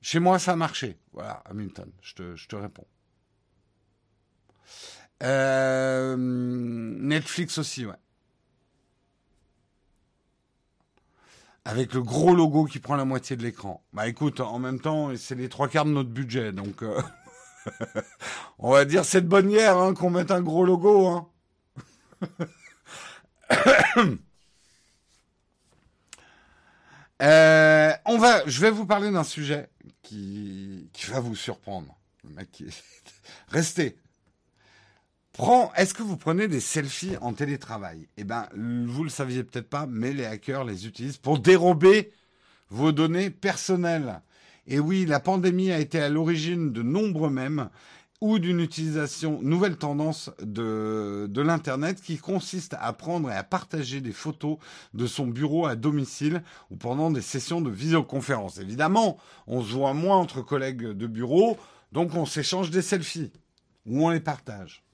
Chez moi, ça a marché. Voilà, Hamilton, je te, réponds. Euh, Netflix aussi, ouais. Avec le gros logo qui prend la moitié de l'écran. Bah écoute, en même temps, c'est les trois quarts de notre budget, donc... Euh... (laughs) On va dire c'est de bonne guerre hein, qu'on mette un gros logo. Hein. (coughs) Euh, on va, je vais vous parler d'un sujet qui, va vous surprendre. (laughs) Restez. Est-ce que vous prenez des selfies en télétravail? Eh bien, vous le saviez peut-être pas, mais les hackers les utilisent pour dérober vos données personnelles. Et oui, la pandémie a été à l'origine de nombreux mèmes ou d'une utilisation nouvelle tendance de, de l'Internet qui consiste à prendre et à partager des photos de son bureau à domicile ou pendant des sessions de visioconférence. Évidemment, on se voit moins entre collègues de bureau, donc on s'échange des selfies ou on les partage.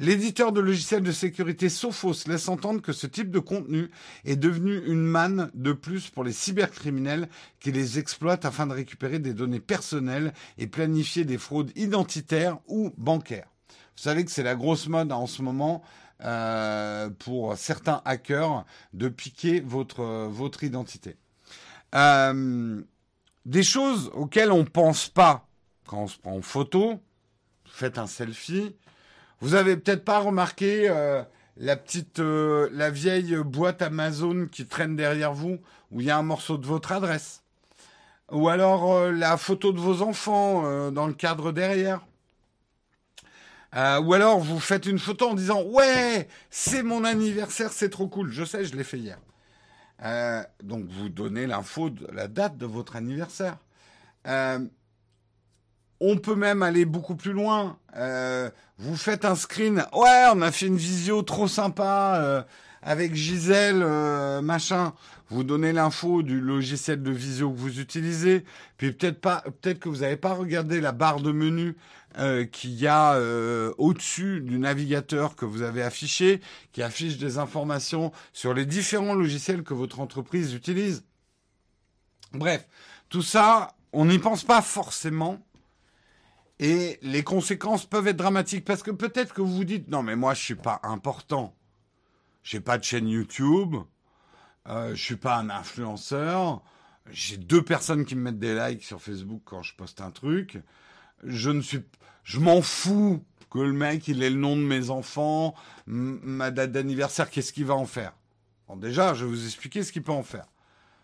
L'éditeur de logiciels de sécurité Sophos laisse entendre que ce type de contenu est devenu une manne de plus pour les cybercriminels qui les exploitent afin de récupérer des données personnelles et planifier des fraudes identitaires ou bancaires. Vous savez que c'est la grosse mode en ce moment euh, pour certains hackers de piquer votre, votre identité. Euh, des choses auxquelles on ne pense pas quand on se prend en photo, faites un selfie, vous avez peut-être pas remarqué euh, la petite, euh, la vieille boîte Amazon qui traîne derrière vous, où il y a un morceau de votre adresse. Ou alors euh, la photo de vos enfants dans le cadre derrière. ou alors vous faites une photo en disant ouais c'est mon anniversaire c'est trop cool je sais je l'ai fait hier donc vous donnez l'info de la date de votre anniversaire on peut même aller beaucoup plus loin. Euh, vous faites un screen. Ouais, on a fait une visio trop sympa euh, avec Gisèle, euh, machin. Vous donnez l'info du logiciel de visio que vous utilisez. Puis peut-être pas, peut-être que vous n'avez pas regardé la barre de menu qu'il y a au-dessus du navigateur que vous avez affiché, qui affiche des informations sur les différents logiciels que votre entreprise utilise. Bref, tout ça, on n'y pense pas forcément et les conséquences peuvent être dramatiques parce que peut-être que vous vous dites non mais moi je suis pas important, j'ai pas de chaîne YouTube, euh, je suis pas un influenceur, j'ai deux personnes qui me mettent des likes sur Facebook quand je poste un truc, je ne suis, je m'en fous que le mec il ait le nom de mes enfants, ma date d'anniversaire, qu'est-ce qu'il va en faire. Bon déjà je vais vous expliquer ce qu'il peut en faire.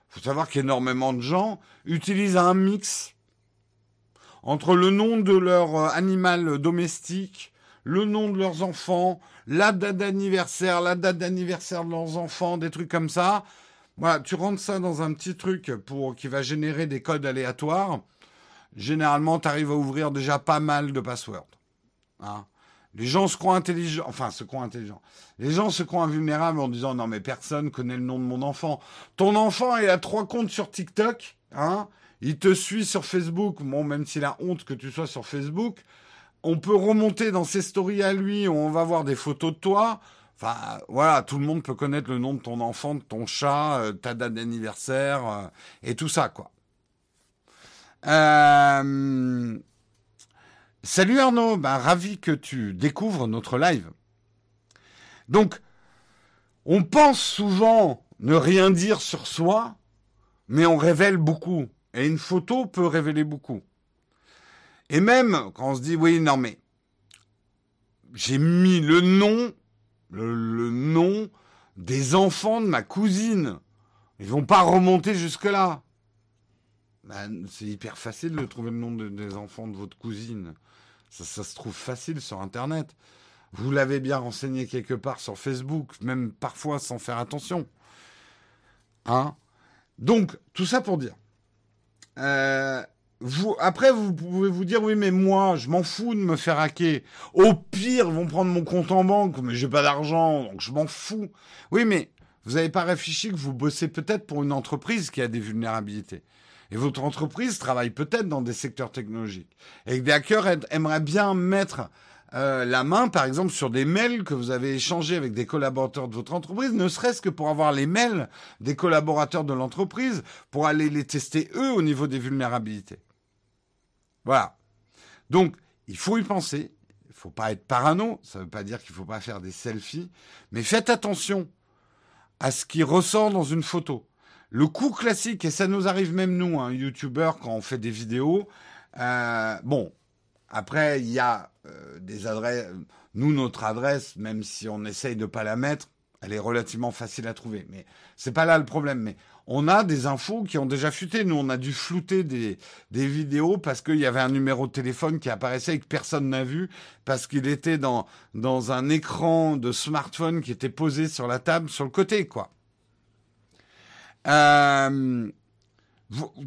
Faut savoir qu'énormément de gens utilisent un mix entre le nom de leur euh, animal domestique, le nom de leurs enfants, la date d'anniversaire, la date d'anniversaire de leurs enfants, des trucs comme ça. Voilà, tu rentres ça dans un petit truc pour qui va générer des codes aléatoires. Généralement, tu arrives à ouvrir déjà pas mal de passwords. Hein. Les gens se croient intelligents, enfin se croient intelligents. Les gens se croient invulnérables en disant non mais personne connaît le nom de mon enfant. Ton enfant il a trois comptes sur TikTok, hein il te suit sur Facebook, bon, même s'il a honte que tu sois sur Facebook, on peut remonter dans ses stories à lui, on va voir des photos de toi. Enfin, voilà, tout le monde peut connaître le nom de ton enfant, de ton chat, euh, ta date d'anniversaire euh, et tout ça, quoi. Euh, salut Arnaud, ben, ravi que tu découvres notre live. Donc, on pense souvent ne rien dire sur soi, mais on révèle beaucoup. Et une photo peut révéler beaucoup. Et même quand on se dit, oui, non, mais j'ai mis le nom le, nom des enfants de ma cousine. Ils vont pas remonter jusque-là. Ben, c'est hyper facile de trouver le nom des enfants de votre cousine. Ça, ça se trouve facile sur Internet. Vous l'avez bien renseigné quelque part sur Facebook, même parfois sans faire attention. Hein? Donc, tout ça pour dire. Euh, vous, après, vous pouvez vous dire, oui, mais moi, je m'en fous de me faire hacker. Au pire, ils vont prendre mon compte en banque, mais j'ai pas d'argent, donc je m'en fous. Oui, mais vous n'avez pas réfléchi que vous bossez peut-être pour une entreprise qui a des vulnérabilités. Et votre entreprise travaille peut-être dans des secteurs technologiques. Et que des hackers aimeraient bien mettre euh, la main, par exemple, sur des mails que vous avez échangés avec des collaborateurs de votre entreprise, ne serait-ce que pour avoir les mails des collaborateurs de l'entreprise, pour aller les tester eux au niveau des vulnérabilités. Voilà. Donc, il faut y penser. Il ne faut pas être parano. Ça ne veut pas dire qu'il ne faut pas faire des selfies. Mais faites attention à ce qui ressort dans une photo. Le coup classique, et ça nous arrive même nous, un hein, quand on fait des vidéos. Euh, bon, après, il y a euh, des adresses. Nous, notre adresse, même si on essaye de ne pas la mettre, elle est relativement facile à trouver. Mais c'est pas là le problème. Mais on a des infos qui ont déjà fuité. Nous, on a dû flouter des, des vidéos parce qu'il y avait un numéro de téléphone qui apparaissait et que personne n'a vu parce qu'il était dans, dans un écran de smartphone qui était posé sur la table sur le côté, quoi. Euh,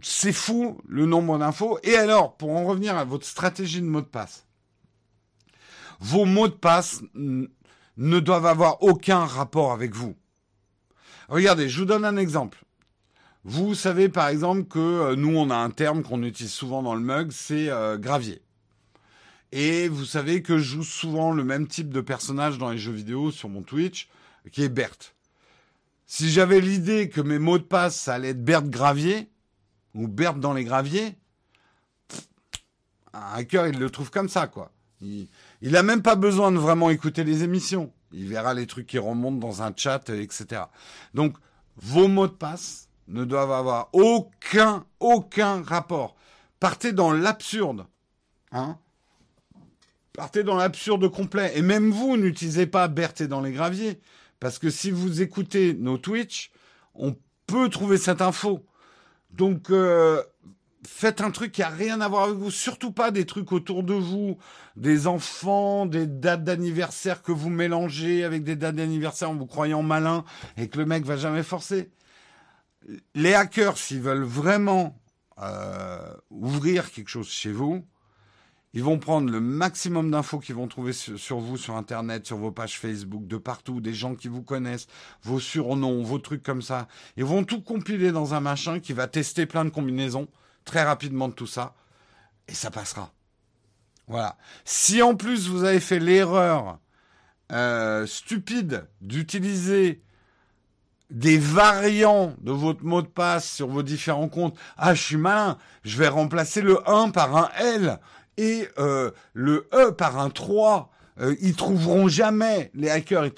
c'est fou le nombre d'infos. Et alors, pour en revenir à votre stratégie de mot de passe, vos mots de passe ne doivent avoir aucun rapport avec vous. Regardez, je vous donne un exemple. Vous savez par exemple que euh, nous, on a un terme qu'on utilise souvent dans le mug, c'est euh, gravier. Et vous savez que je joue souvent le même type de personnage dans les jeux vidéo sur mon Twitch, qui est Berthe. Si j'avais l'idée que mes mots de passe, ça allait être Berthe Gravier, ou Berthe dans les graviers, un hacker, il le trouve comme ça, quoi. Il n'a même pas besoin de vraiment écouter les émissions. Il verra les trucs qui remontent dans un chat, etc. Donc, vos mots de passe ne doivent avoir aucun, aucun rapport. Partez dans l'absurde. Hein Partez dans l'absurde complet. Et même vous, n'utilisez pas Berthe dans les graviers. Parce que si vous écoutez nos Twitch, on peut trouver cette info. Donc, euh, faites un truc qui a rien à voir avec vous, surtout pas des trucs autour de vous, des enfants, des dates d'anniversaire que vous mélangez avec des dates d'anniversaire en vous croyant malin et que le mec va jamais forcer. Les hackers, s'ils veulent vraiment euh, ouvrir quelque chose chez vous, ils vont prendre le maximum d'infos qu'ils vont trouver sur, vous, sur Internet, sur vos pages Facebook, de partout, des gens qui vous connaissent, vos surnoms, vos trucs comme ça. Ils vont tout compiler dans un machin qui va tester plein de combinaisons très rapidement de tout ça, et ça passera. Voilà. Si en plus vous avez fait l'erreur euh, stupide d'utiliser des variants de votre mot de passe sur vos différents comptes. Ah, je suis malin, je vais remplacer le 1 par un L et euh, le E par un 3. Euh, ils trouveront jamais, les hackers.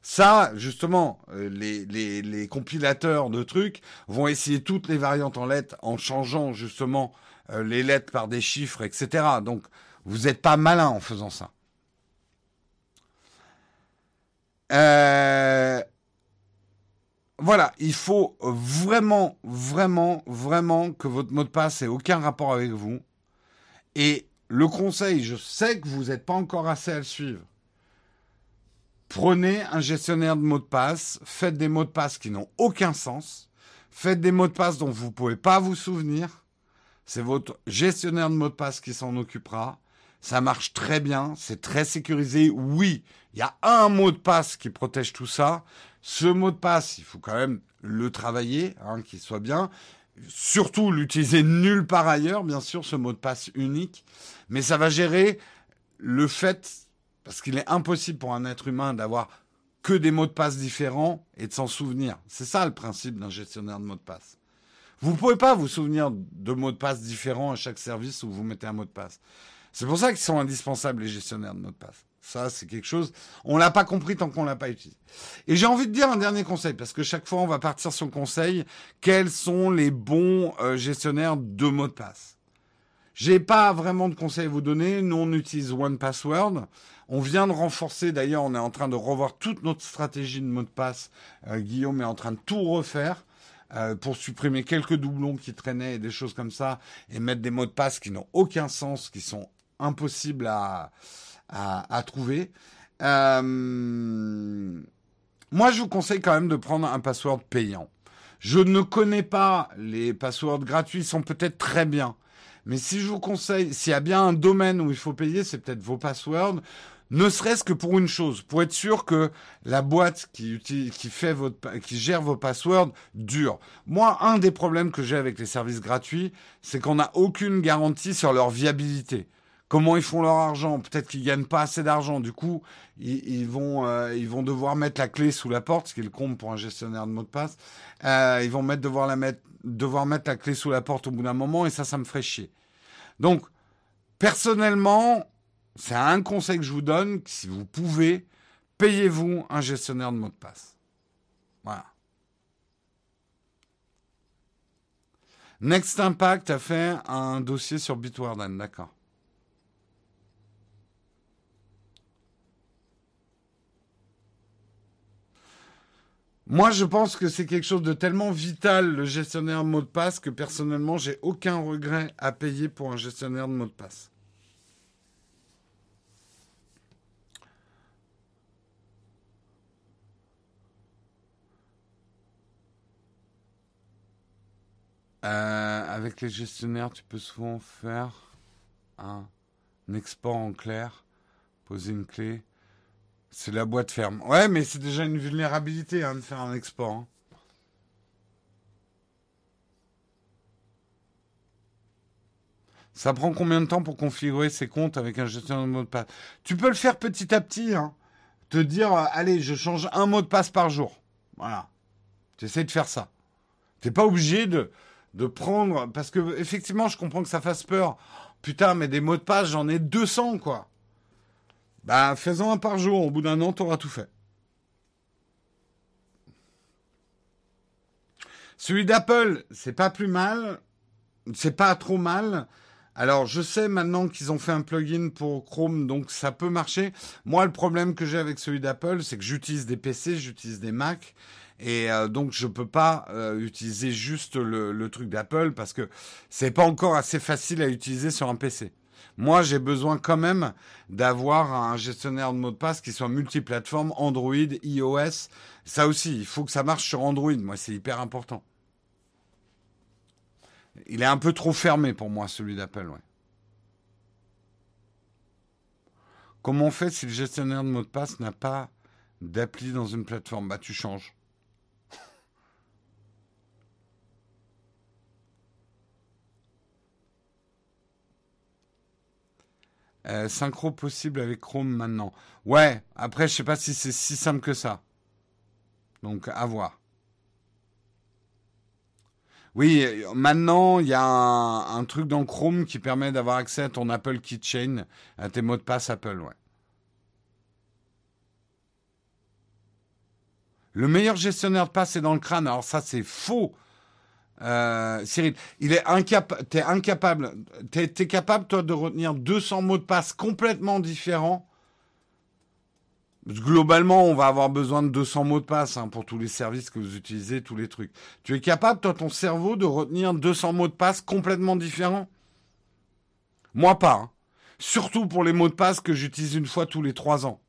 Ça, justement, euh, les, compilateurs de trucs vont essayer toutes les variantes en lettres en changeant justement les lettres par des chiffres, etc. Donc, vous n'êtes pas malin en faisant ça. Voilà, il faut vraiment, vraiment, vraiment que votre mot de passe ait aucun rapport avec vous. Et le conseil, je sais que vous n'êtes pas encore assez à le suivre. Prenez un gestionnaire de mots de passe, faites des mots de passe qui n'ont aucun sens, faites des mots de passe dont vous ne pouvez pas vous souvenir. C'est votre gestionnaire de mots de passe qui s'en occupera. Ça marche très bien, c'est très sécurisé. Oui, il y a un mot de passe qui protège tout ça. Ce mot de passe, il faut quand même le travailler, hein, qu'il soit bien. Surtout l'utiliser nulle part ailleurs, bien sûr, ce mot de passe unique. Mais ça va gérer le fait parce qu'il est impossible pour un être humain d'avoir que des mots de passe différents et de s'en souvenir. C'est ça le principe d'un gestionnaire de mots de passe. Vous ne pouvez pas vous souvenir de mots de passe différents à chaque service où vous mettez un mot de passe. C'est pour ça qu'ils sont indispensables, les gestionnaires de mots de passe. Ça, c'est quelque chose, on l'a pas compris tant qu'on l'a pas utilisé. Et j'ai envie de dire un dernier conseil, parce que chaque fois, on va partir sur le conseil, quels sont les bons euh, gestionnaires de mots de passe? J'ai pas vraiment de conseils à vous donner. Nous, on utilise One Password. On vient de renforcer, d'ailleurs, on est en train de revoir toute notre stratégie de mot de passe. Euh, Guillaume est en train de tout refaire euh, pour supprimer quelques doublons qui traînaient et des choses comme ça, et mettre des mots de passe qui n'ont aucun sens, qui sont impossibles à, à, trouver. Euh, moi, je vous conseille quand même de prendre un password payant. Je ne connais pas les passwords gratuits, sont peut-être très bien. Mais si je vous conseille, s'il y a bien un domaine où il faut payer, c'est peut-être vos passwords. Ne serait-ce que pour une chose, pour être sûr que la boîte qui, qui, fait votre, qui gère vos passwords dure. Moi, un des problèmes que j'ai avec les services gratuits, c'est qu'on n'a aucune garantie sur leur viabilité comment ils font leur argent. Peut-être qu'ils gagnent pas assez d'argent. Du coup, ils, vont, euh, ils vont devoir mettre la clé sous la porte, ce qui est le compte pour un gestionnaire de mot de passe. Euh, ils vont devoir, mettre, devoir mettre la clé sous la porte au bout d'un moment, et ça, ça me ferait chier. Donc, personnellement, c'est un conseil que je vous donne. Si vous pouvez, payez-vous un gestionnaire de mot de passe. Voilà. Next Impact a fait un dossier sur Bitwarden, d'accord. Moi, je pense que c'est quelque chose de tellement vital, le gestionnaire mot de passe, que personnellement, j'ai aucun regret à payer pour un gestionnaire de mot de passe. Euh, avec les gestionnaires, tu peux souvent faire un export en clair, poser une clé. C'est la boîte ferme. Ouais, mais c'est déjà une vulnérabilité hein, de faire un export. Hein. Ça prend combien de temps pour configurer ses comptes avec un gestionnaire de mot de passe? Tu peux le faire petit à petit. Hein. Te dire, euh, allez, je change un mot de passe par jour. Voilà. Tu essaies de faire ça. Tu n'es pas obligé de, de prendre... Parce que, effectivement, je comprends que ça fasse peur. Putain, mais des mots de passe, j'en ai 200, quoi. Bah, faisons un par jour. Au bout d'un an, tu auras tout fait. Celui d'Apple, c'est pas plus mal. C'est pas trop mal. Alors, je sais maintenant qu'ils ont fait un plugin pour Chrome, donc ça peut marcher. Moi, le problème que j'ai avec celui d'Apple, c'est que j'utilise des PC, j'utilise des Mac, et euh, donc je peux pas euh, utiliser juste le, le truc d'Apple parce que c'est pas encore assez facile à utiliser sur un PC. Moi, j'ai besoin quand même d'avoir un gestionnaire de mots de passe qui soit multiplateforme, Android, iOS. Ça aussi, il faut que ça marche sur Android. Moi, c'est hyper important. Il est un peu trop fermé pour moi, celui d'Apple, ouais. Comment on fait si le gestionnaire de mots de passe n'a pas d'appli dans une plateforme? Bah, tu changes. Euh, synchro possible avec Chrome maintenant. Ouais, après, je sais pas si c'est si simple que ça. Donc, à voir. Oui, maintenant, il y a un, truc dans Chrome qui permet d'avoir accès à ton Apple Keychain, à tes mots de passe Apple, ouais. Le meilleur gestionnaire de passe est dans le crâne. Alors ça, c'est faux. Euh, Cyril, il est incapable, t'es incapable, es capable toi de retenir 200 mots de passe complètement différents? Globalement, on va avoir besoin de 200 mots de passe hein, pour tous les services que vous utilisez, tous les trucs. Tu es capable, toi, ton cerveau, de retenir 200 mots de passe complètement différents? Moi, pas. Hein. Surtout pour les mots de passe que j'utilise une fois tous les trois ans.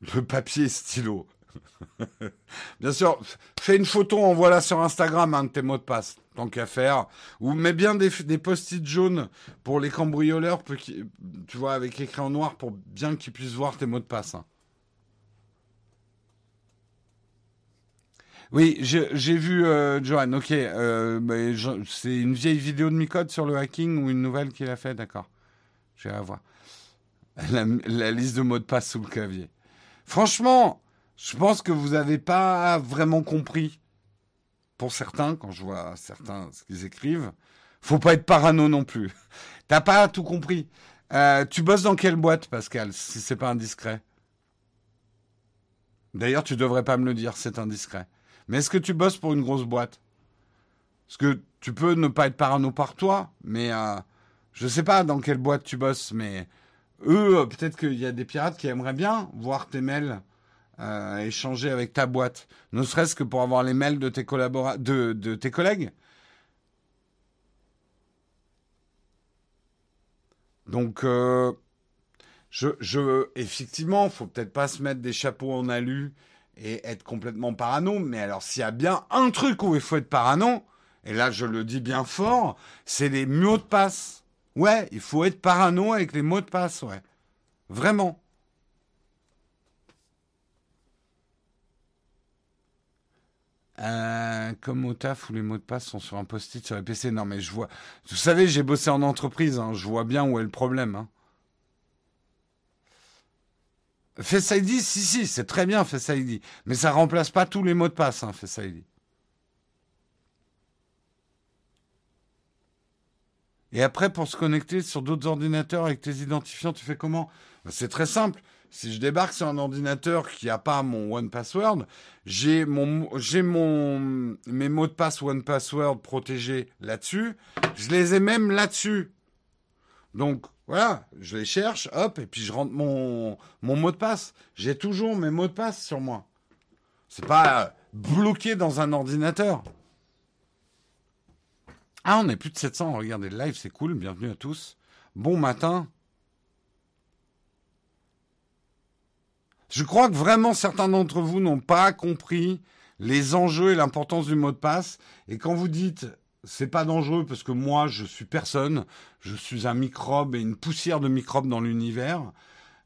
Le papier stylo. (laughs) bien sûr, fais une photo, envoie-la sur Instagram, de tes mots de passe, tant qu'à faire. Ou mets bien des, des post-it jaunes pour les cambrioleurs, tu vois, avec écrit en noir pour bien qu'ils puissent voir tes mots de passe. Hein. Oui, j'ai vu euh, Johan, ok. Euh, c'est une vieille vidéo de Micode sur le hacking ou une nouvelle qu'il a fait, d'accord. Je vais la voir. (laughs) La, la liste de mots de passe sous le clavier. Franchement, je pense que vous n'avez pas vraiment compris. Pour certains, quand je vois certains ce qu'ils écrivent, faut pas être parano non plus. (laughs) T'as pas tout compris. Euh, tu bosses dans quelle boîte, Pascal, si c'est pas indiscret? D'ailleurs, tu devrais pas me le dire, c'est indiscret. Mais est-ce que tu bosses pour une grosse boîte? Parce que tu peux ne pas être parano par toi, mais euh, je sais pas dans quelle boîte tu bosses, mais eux, peut-être qu'il y a des pirates qui aimeraient bien voir tes mails euh, échanger avec ta boîte, ne serait-ce que pour avoir les mails de tes de, de tes collègues. Donc, euh, je, je, effectivement, faut peut-être pas se mettre des chapeaux en alu et être complètement parano. Mais alors, s'il y a bien un truc où il faut être parano, et là, je le dis bien fort, c'est les mots de passe. Ouais, il faut être parano avec les mots de passe, ouais. Vraiment. Euh, comme au taf où les mots de passe sont sur un post-it sur les PC. Non, mais je vois. Vous savez, j'ai bossé en entreprise. Hein, je vois bien où est le problème. Hein. Face ID, si, si, c'est très bien Face ID. Mais ça remplace pas tous les mots de passe, hein, Face ID. Et après, pour se connecter sur d'autres ordinateurs avec tes identifiants, tu fais comment? C'est très simple. Si je débarque sur un ordinateur qui n'a pas mon One Password, j'ai mon, j'ai mon, mes mots de passe One Password protégés là-dessus. Je les ai même là-dessus. Donc, voilà, je les cherche, hop, et puis je rentre mon, mon mot de passe. J'ai toujours mes mots de passe sur moi. C'est pas bloqué dans un ordinateur. Ah, on est plus de 700. Regardez le live, c'est cool. Bienvenue à tous. Bon matin. Je crois que vraiment certains d'entre vous n'ont pas compris les enjeux et l'importance du mot de passe. Et quand vous dites c'est pas dangereux parce que moi je suis personne, je suis un microbe et une poussière de microbes dans l'univers.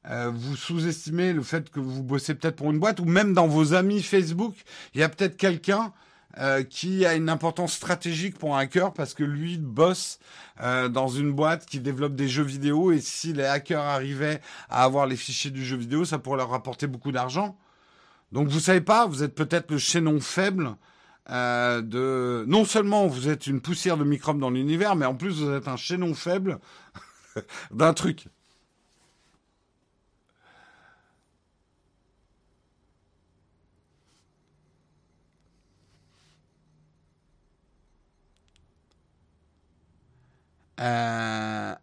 Euh, vous sous-estimez le fait que vous bossez peut-être pour une boîte ou même dans vos amis Facebook, il y a peut-être quelqu'un euh, qui a une importance stratégique pour un hacker parce que lui bosse euh, dans une boîte qui développe des jeux vidéo et si les hackers arrivaient à avoir les fichiers du jeu vidéo, ça pourrait leur rapporter beaucoup d'argent. Donc vous savez pas, vous êtes peut-être le chaînon faible euh, de non seulement vous êtes une poussière de microbes dans l'univers, mais en plus vous êtes un chaînon faible (laughs) d'un truc. Euh...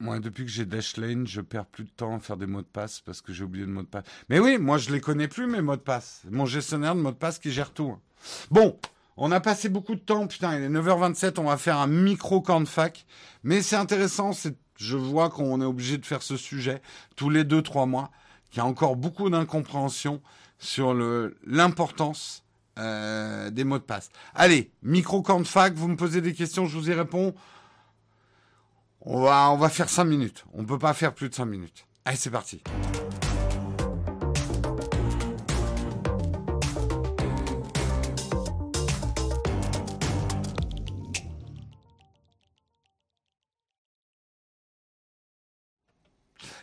Moi, depuis que j'ai Dashlane, je perds plus de temps à faire des mots de passe parce que j'ai oublié le mot de passe. Mais oui, moi, je les connais plus, mes mots de passe. Mon gestionnaire de mots de passe qui gère tout. Bon, on a passé beaucoup de temps. Putain, il est 9h27, on va faire un micro camp de fac. Mais c'est intéressant, c'est, je vois qu'on est obligé de faire ce sujet tous les deux, trois mois, qu'il y a encore beaucoup d'incompréhension sur l'importance euh, des mots de passe. Allez, micro camp de fac, vous me posez des questions, je vous y réponds. On va, on va faire 5 minutes. On ne peut pas faire plus de 5 minutes. Allez, c'est parti.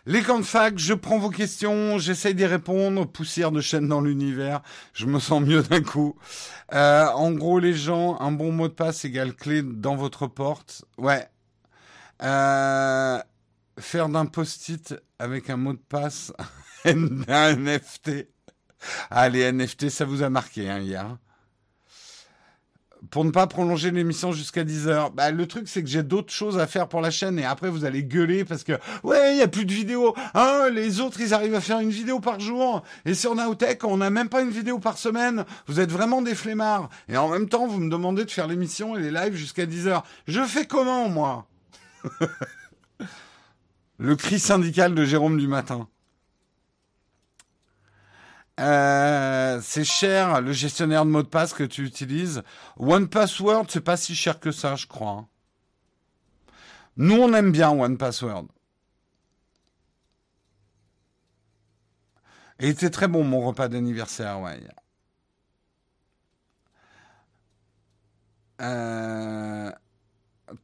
Les camps de fac, je prends vos questions, j'essaye d'y répondre. Poussière de chaîne dans l'univers, je me sens mieux d'un coup. Euh, en gros, les gens, un bon mot de passe égale clé dans votre porte. Ouais. Euh, faire d'un post-it avec un mot de passe (laughs) un NFT. Ah, NFT, ça vous a marqué hein, hier pour ne pas prolonger l'émission jusqu'à 10 heures. Bah, le truc, c'est que j'ai d'autres choses à faire pour la chaîne et après, vous allez gueuler parce que, ouais, il y a plus de vidéos. Hein, les autres, ils arrivent à faire une vidéo par jour. Et sur Nowtech, on n'a même pas une vidéo par semaine. Vous êtes vraiment des flemmards. Et en même temps, vous me demandez de faire l'émission et les lives jusqu'à 10 heures. Je fais comment, moi? (laughs) le cri syndical de Jérôme du matin. Euh, c'est cher le gestionnaire de mot de passe que tu utilises. One Password, c'est pas si cher que ça, je crois. Hein. Nous, on aime bien One Password. Et était très bon mon repas d'anniversaire, ouais. Euh,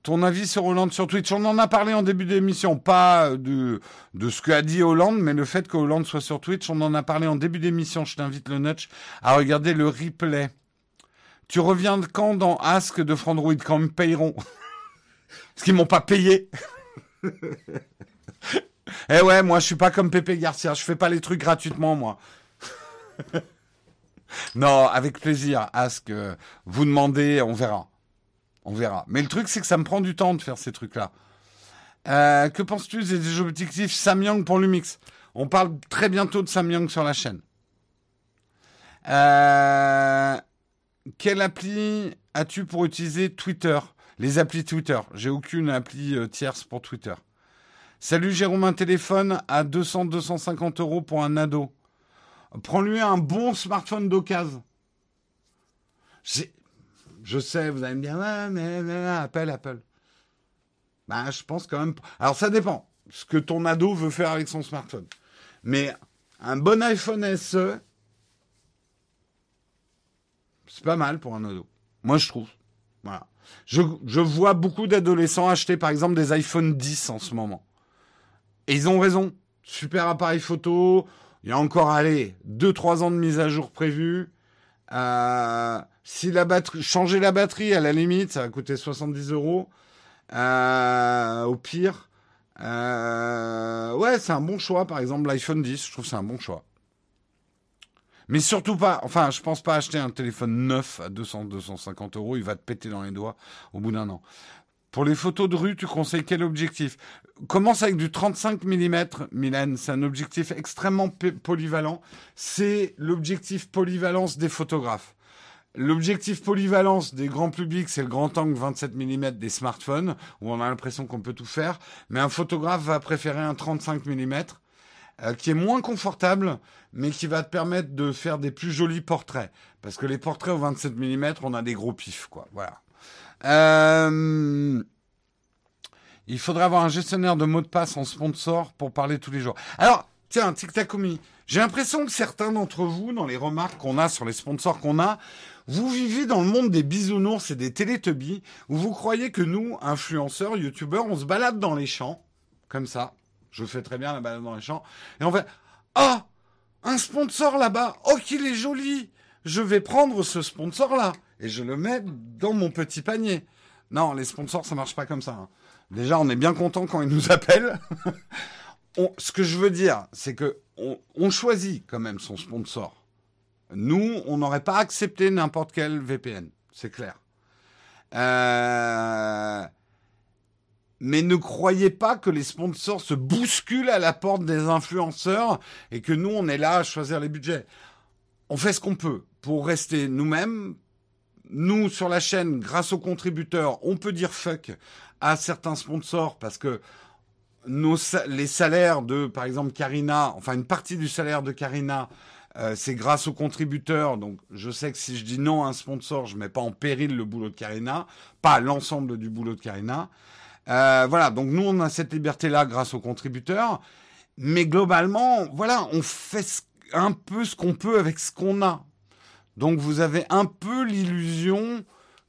ton avis sur Hollande sur Twitch On en a parlé en début d'émission, pas de, de ce qu'a dit Hollande, mais le fait que Hollande soit sur Twitch, on en a parlé en début d'émission. Je t'invite le notch à regarder le replay. Tu reviens quand dans Ask de Frandroid quand ils me payeront? (laughs) Parce qu'ils m'ont pas payé. (laughs) eh ouais, moi je suis pas comme Pépé Garcia, je fais pas les trucs gratuitement moi. (laughs) non, avec plaisir. Ask, euh, vous demandez, on verra. On verra. Mais le truc, c'est que ça me prend du temps de faire ces trucs-là. Euh, que penses-tu des objectifs Samyang pour Lumix? On parle très bientôt de Samyang sur la chaîne. Euh, quelle appli as-tu pour utiliser Twitter? Les applis Twitter. J'ai aucune appli tierce pour Twitter. Salut Jérôme, un téléphone à 200-250 euros pour un ado. Prends-lui un bon smartphone d'occasion. Je sais, vous allez me dire, ah, mais, Apple, Apple. Ben, je pense quand même. Alors, ça dépend ce que ton ado veut faire avec son smartphone. Mais un bon iPhone SE, c'est pas mal pour un ado. Moi, je trouve. Je, je vois beaucoup d'adolescents acheter, par exemple, des iPhone 10 en ce moment. Et ils ont raison. Super appareil photo, il y a encore, allez, 2-3 ans de mise à jour prévue. Si la batterie, changer la batterie, à la limite, ça va coûter 70 euros. Euh, au pire, euh, ouais, c'est un bon choix. Par exemple, l'iPhone 10, je trouve c'est un bon choix. Mais surtout pas, enfin, je pense pas acheter un téléphone neuf à 200-250 euros. Il va te péter dans les doigts au bout d'un an. Pour les photos de rue, tu conseilles quel objectif? Commence avec du 35 mm, Milan. C'est un objectif extrêmement polyvalent. C'est l'objectif polyvalence des photographes. L'objectif polyvalence des grands publics, c'est le grand angle 27 mm des smartphones, où on a l'impression qu'on peut tout faire. Mais un photographe va préférer un 35 mm, euh, qui est moins confortable, mais qui va te permettre de faire des plus jolis portraits. Parce que les portraits au 27 mm, on a des gros pifs, quoi. Voilà. Euh, il faudrait avoir un gestionnaire de mots de passe en sponsor pour parler tous les jours. Alors, tiens, Tic-Tac-Oumi, j'ai l'impression que certains d'entre vous, dans les remarques qu'on a sur les sponsors qu'on a, vous vivez dans le monde des bisounours et des télétubbies, où vous croyez que nous, influenceurs, youtubeurs, on se balade dans les champs, comme ça. Je fais très bien la balade dans les champs. Et on fait, ah, un sponsor là-bas, oh qu'il est joli, je vais prendre ce sponsor-là et je le mets dans mon petit panier. Non, les sponsors, ça marche pas comme ça. Hein. Déjà, on est bien content quand ils nous (laughs) appellent. ce que je veux dire, c'est que on, choisit quand même son sponsor. Nous, on n'aurait pas accepté n'importe quel VPN, c'est clair. Euh, mais ne croyez pas que les sponsors se bousculent à la porte des influenceurs et que nous, on est là à choisir les budgets. On fait ce qu'on peut pour rester nous-mêmes, nous, sur la chaîne, grâce aux contributeurs, on peut dire fuck à certains sponsors parce que les salaires de, par exemple, Karina, enfin une partie du salaire de Karina, euh, c'est grâce aux contributeurs. Donc, je sais que si je dis non à un sponsor, je mets pas en péril le boulot de Karina, pas l'ensemble du boulot de Karina. Euh, voilà. Donc, nous, on a cette liberté-là grâce aux contributeurs. Mais globalement, voilà, on fait un peu ce qu'on peut avec ce qu'on a. Donc vous avez un peu l'illusion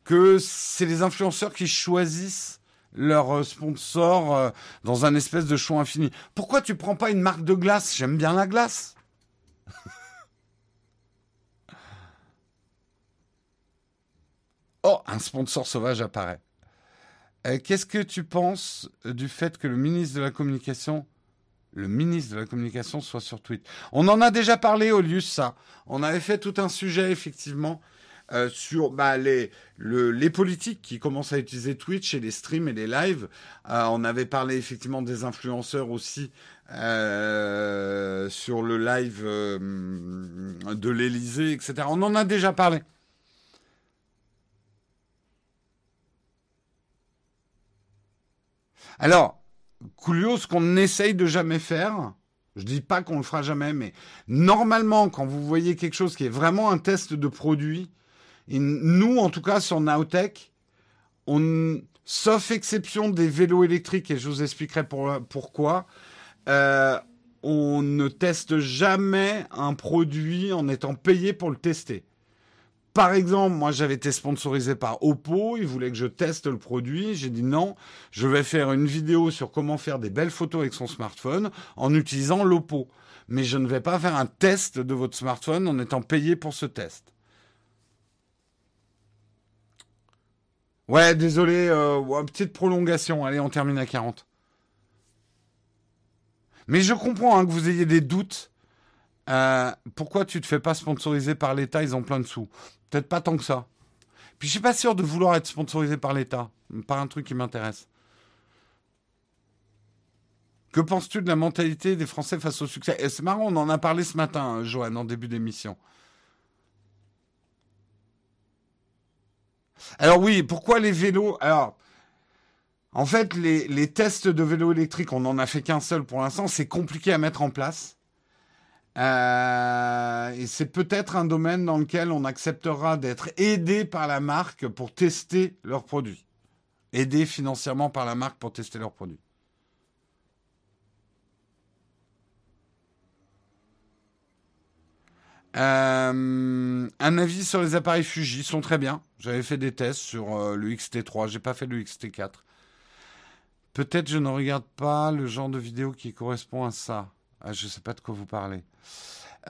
que c'est les influenceurs qui choisissent leurs sponsors euh, dans un espèce de choix infini. Pourquoi tu prends pas une marque de glace? J'aime bien la glace. oh, un sponsor sauvage apparaît. Euh, qu'est-ce que tu penses du fait que le ministre de la Communication le ministre de la Communication soit sur Twitter. On en a déjà parlé, Olius, ça. On avait fait tout un sujet, effectivement, euh, sur bah, les, les politiques qui commencent à utiliser Twitch et les streams et les lives. Euh, on avait parlé effectivement des influenceurs aussi euh, sur le live de l'Elysée, etc. On en a déjà parlé. Alors, Coolio, ce qu'on essaye de jamais faire, je dis pas qu'on le fera jamais, mais normalement, quand vous voyez quelque chose qui est vraiment un test de produit, nous, en tout cas, sur Nowtech, on, sauf exception des vélos électriques, et je vous expliquerai pourquoi, euh, on ne teste jamais un produit en étant payé pour le tester. Par exemple, moi j'avais été sponsorisé par Oppo, ils voulaient que je teste le produit, j'ai dit non, je vais faire une vidéo sur comment faire des belles photos avec son smartphone en utilisant l'Oppo. Mais je ne vais pas faire un test de votre smartphone en étant payé pour ce test. Ouais, désolé, euh, petite prolongation, allez, on termine à 40. Mais je comprends hein, que vous ayez des doutes Euh, pourquoi tu te fais pas sponsoriser par l'État? Ils ont plein de sous. Peut-être pas tant que ça. Puis je suis pas sûr de vouloir être sponsorisé par l'État, par un truc qui m'intéresse. Que penses-tu de la mentalité des Français face au succès? C'est marrant, on en a parlé ce matin, hein, Joanne, en début d'émission. Alors oui, pourquoi les vélos? Alors, en fait, les, les tests de vélos électriques, on n'en a fait qu'un seul pour l'instant, c'est compliqué à mettre en place. Euh, et c'est peut-être un domaine dans lequel on acceptera d'être aidé par la marque pour tester leurs produits. Aidé financièrement par la marque pour tester leurs produits. Euh, un avis sur les appareils Fuji sont très bien. J'avais fait des tests sur euh, le XT3, j'ai pas fait le XT4. Peut-être je ne regarde pas le genre de vidéo qui correspond à ça. Ah, je ne sais pas de quoi vous parlez.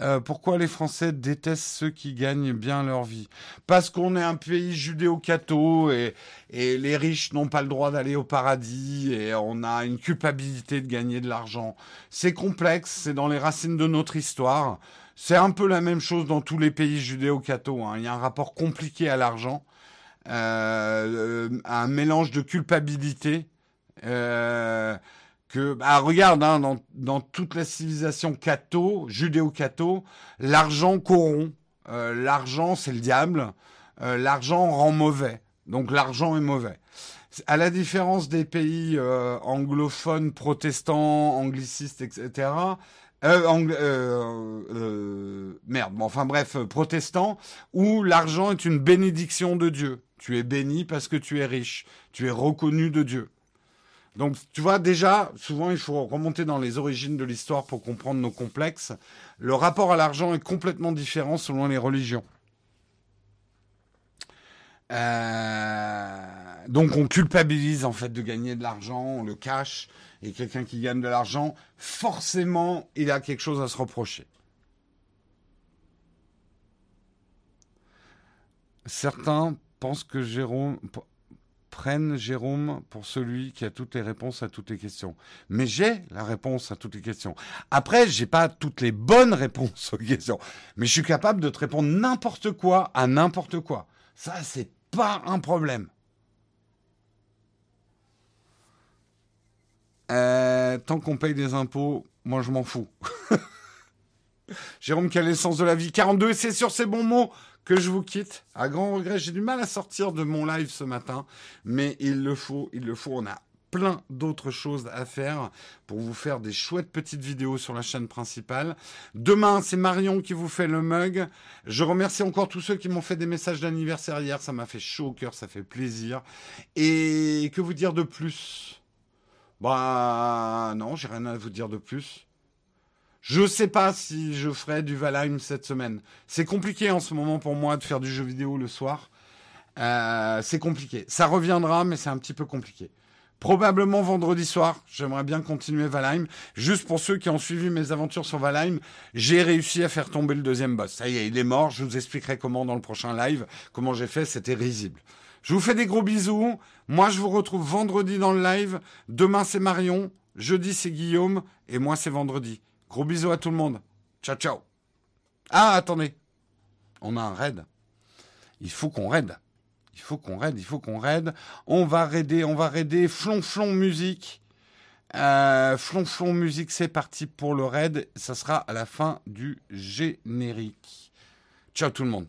Euh, pourquoi les Français détestent ceux qui gagnent bien leur vie? Parce qu'on est un pays judéo-catho et, les riches n'ont pas le droit d'aller au paradis et on a une culpabilité de gagner de l'argent. C'est complexe, c'est dans les racines de notre histoire. C'est un peu la même chose dans tous les pays judéo-catho. Hein. Il y a un rapport compliqué à l'argent, euh, euh un mélange de culpabilité. Que bah, regarde hein, dans, dans, toute la civilisation catho, judéo-catho, l'argent corrompt. Euh, l'argent c'est le diable. Euh, l'argent rend mauvais. Donc l'argent est mauvais. À la différence des pays euh, anglophones, protestants, anglicistes, etc. Euh, merde, bon, enfin bref, protestants, où l'argent est une bénédiction de Dieu. Tu es béni parce que tu es riche. Tu es reconnu de Dieu. Donc, tu vois, déjà, souvent, il faut remonter dans les origines de l'histoire pour comprendre nos complexes. Le rapport à l'argent est complètement différent selon les religions. Euh, donc, on culpabilise en fait de gagner de l'argent, on le cache. Et quelqu'un qui gagne de l'argent, forcément, il a quelque chose à se reprocher. Certains pensent que Jérôme prennent Jérôme pour celui qui a toutes les réponses à toutes les questions. Mais j'ai la réponse à toutes les questions. Après, j'ai pas toutes les bonnes réponses aux questions, mais je suis capable de te répondre n'importe quoi à n'importe quoi. Ça, c'est pas un problème. Euh, tant qu'on paye des impôts, moi je m'en fous. (laughs) Jérôme, quel est le sens de la vie? 42, c'est sur ces bons mots que je vous quitte. À grand regret, j'ai du mal à sortir de mon live ce matin, mais il le faut, il le faut. On a plein d'autres choses à faire pour vous faire des chouettes petites vidéos sur la chaîne principale. Demain, c'est Marion qui vous fait le mug. Je remercie encore tous ceux qui m'ont fait des messages d'anniversaire hier. Ça m'a fait chaud au cœur, ça fait plaisir. Et que vous dire de plus? Bah non, j'ai rien à vous dire de plus. Je sais pas si je ferai du Valheim cette semaine. C'est compliqué en ce moment pour moi de faire du jeu vidéo le soir. Euh, c'est compliqué. Ça reviendra, mais c'est un petit peu compliqué. Probablement vendredi soir, j'aimerais bien continuer Valheim. Juste pour ceux qui ont suivi mes aventures sur Valheim, j'ai réussi à faire tomber le deuxième boss. Ça y est, il est mort. Je vous expliquerai comment dans le prochain live. Comment j'ai fait, c'était risible. Je vous fais des gros bisous. Moi, je vous retrouve vendredi dans le live. Demain, c'est Marion. Jeudi, c'est Guillaume. Et moi, c'est vendredi. Gros bisous à tout le monde. Ciao, ciao. Ah, attendez. On a un raid. Il faut qu'on raid. Il faut qu'on raid, il faut qu'on raid. On va raider, on va raider. Flonflon musique. Euh, flonflon musique, c'est parti pour le raid. Ça sera à la fin du générique. Ciao tout le monde.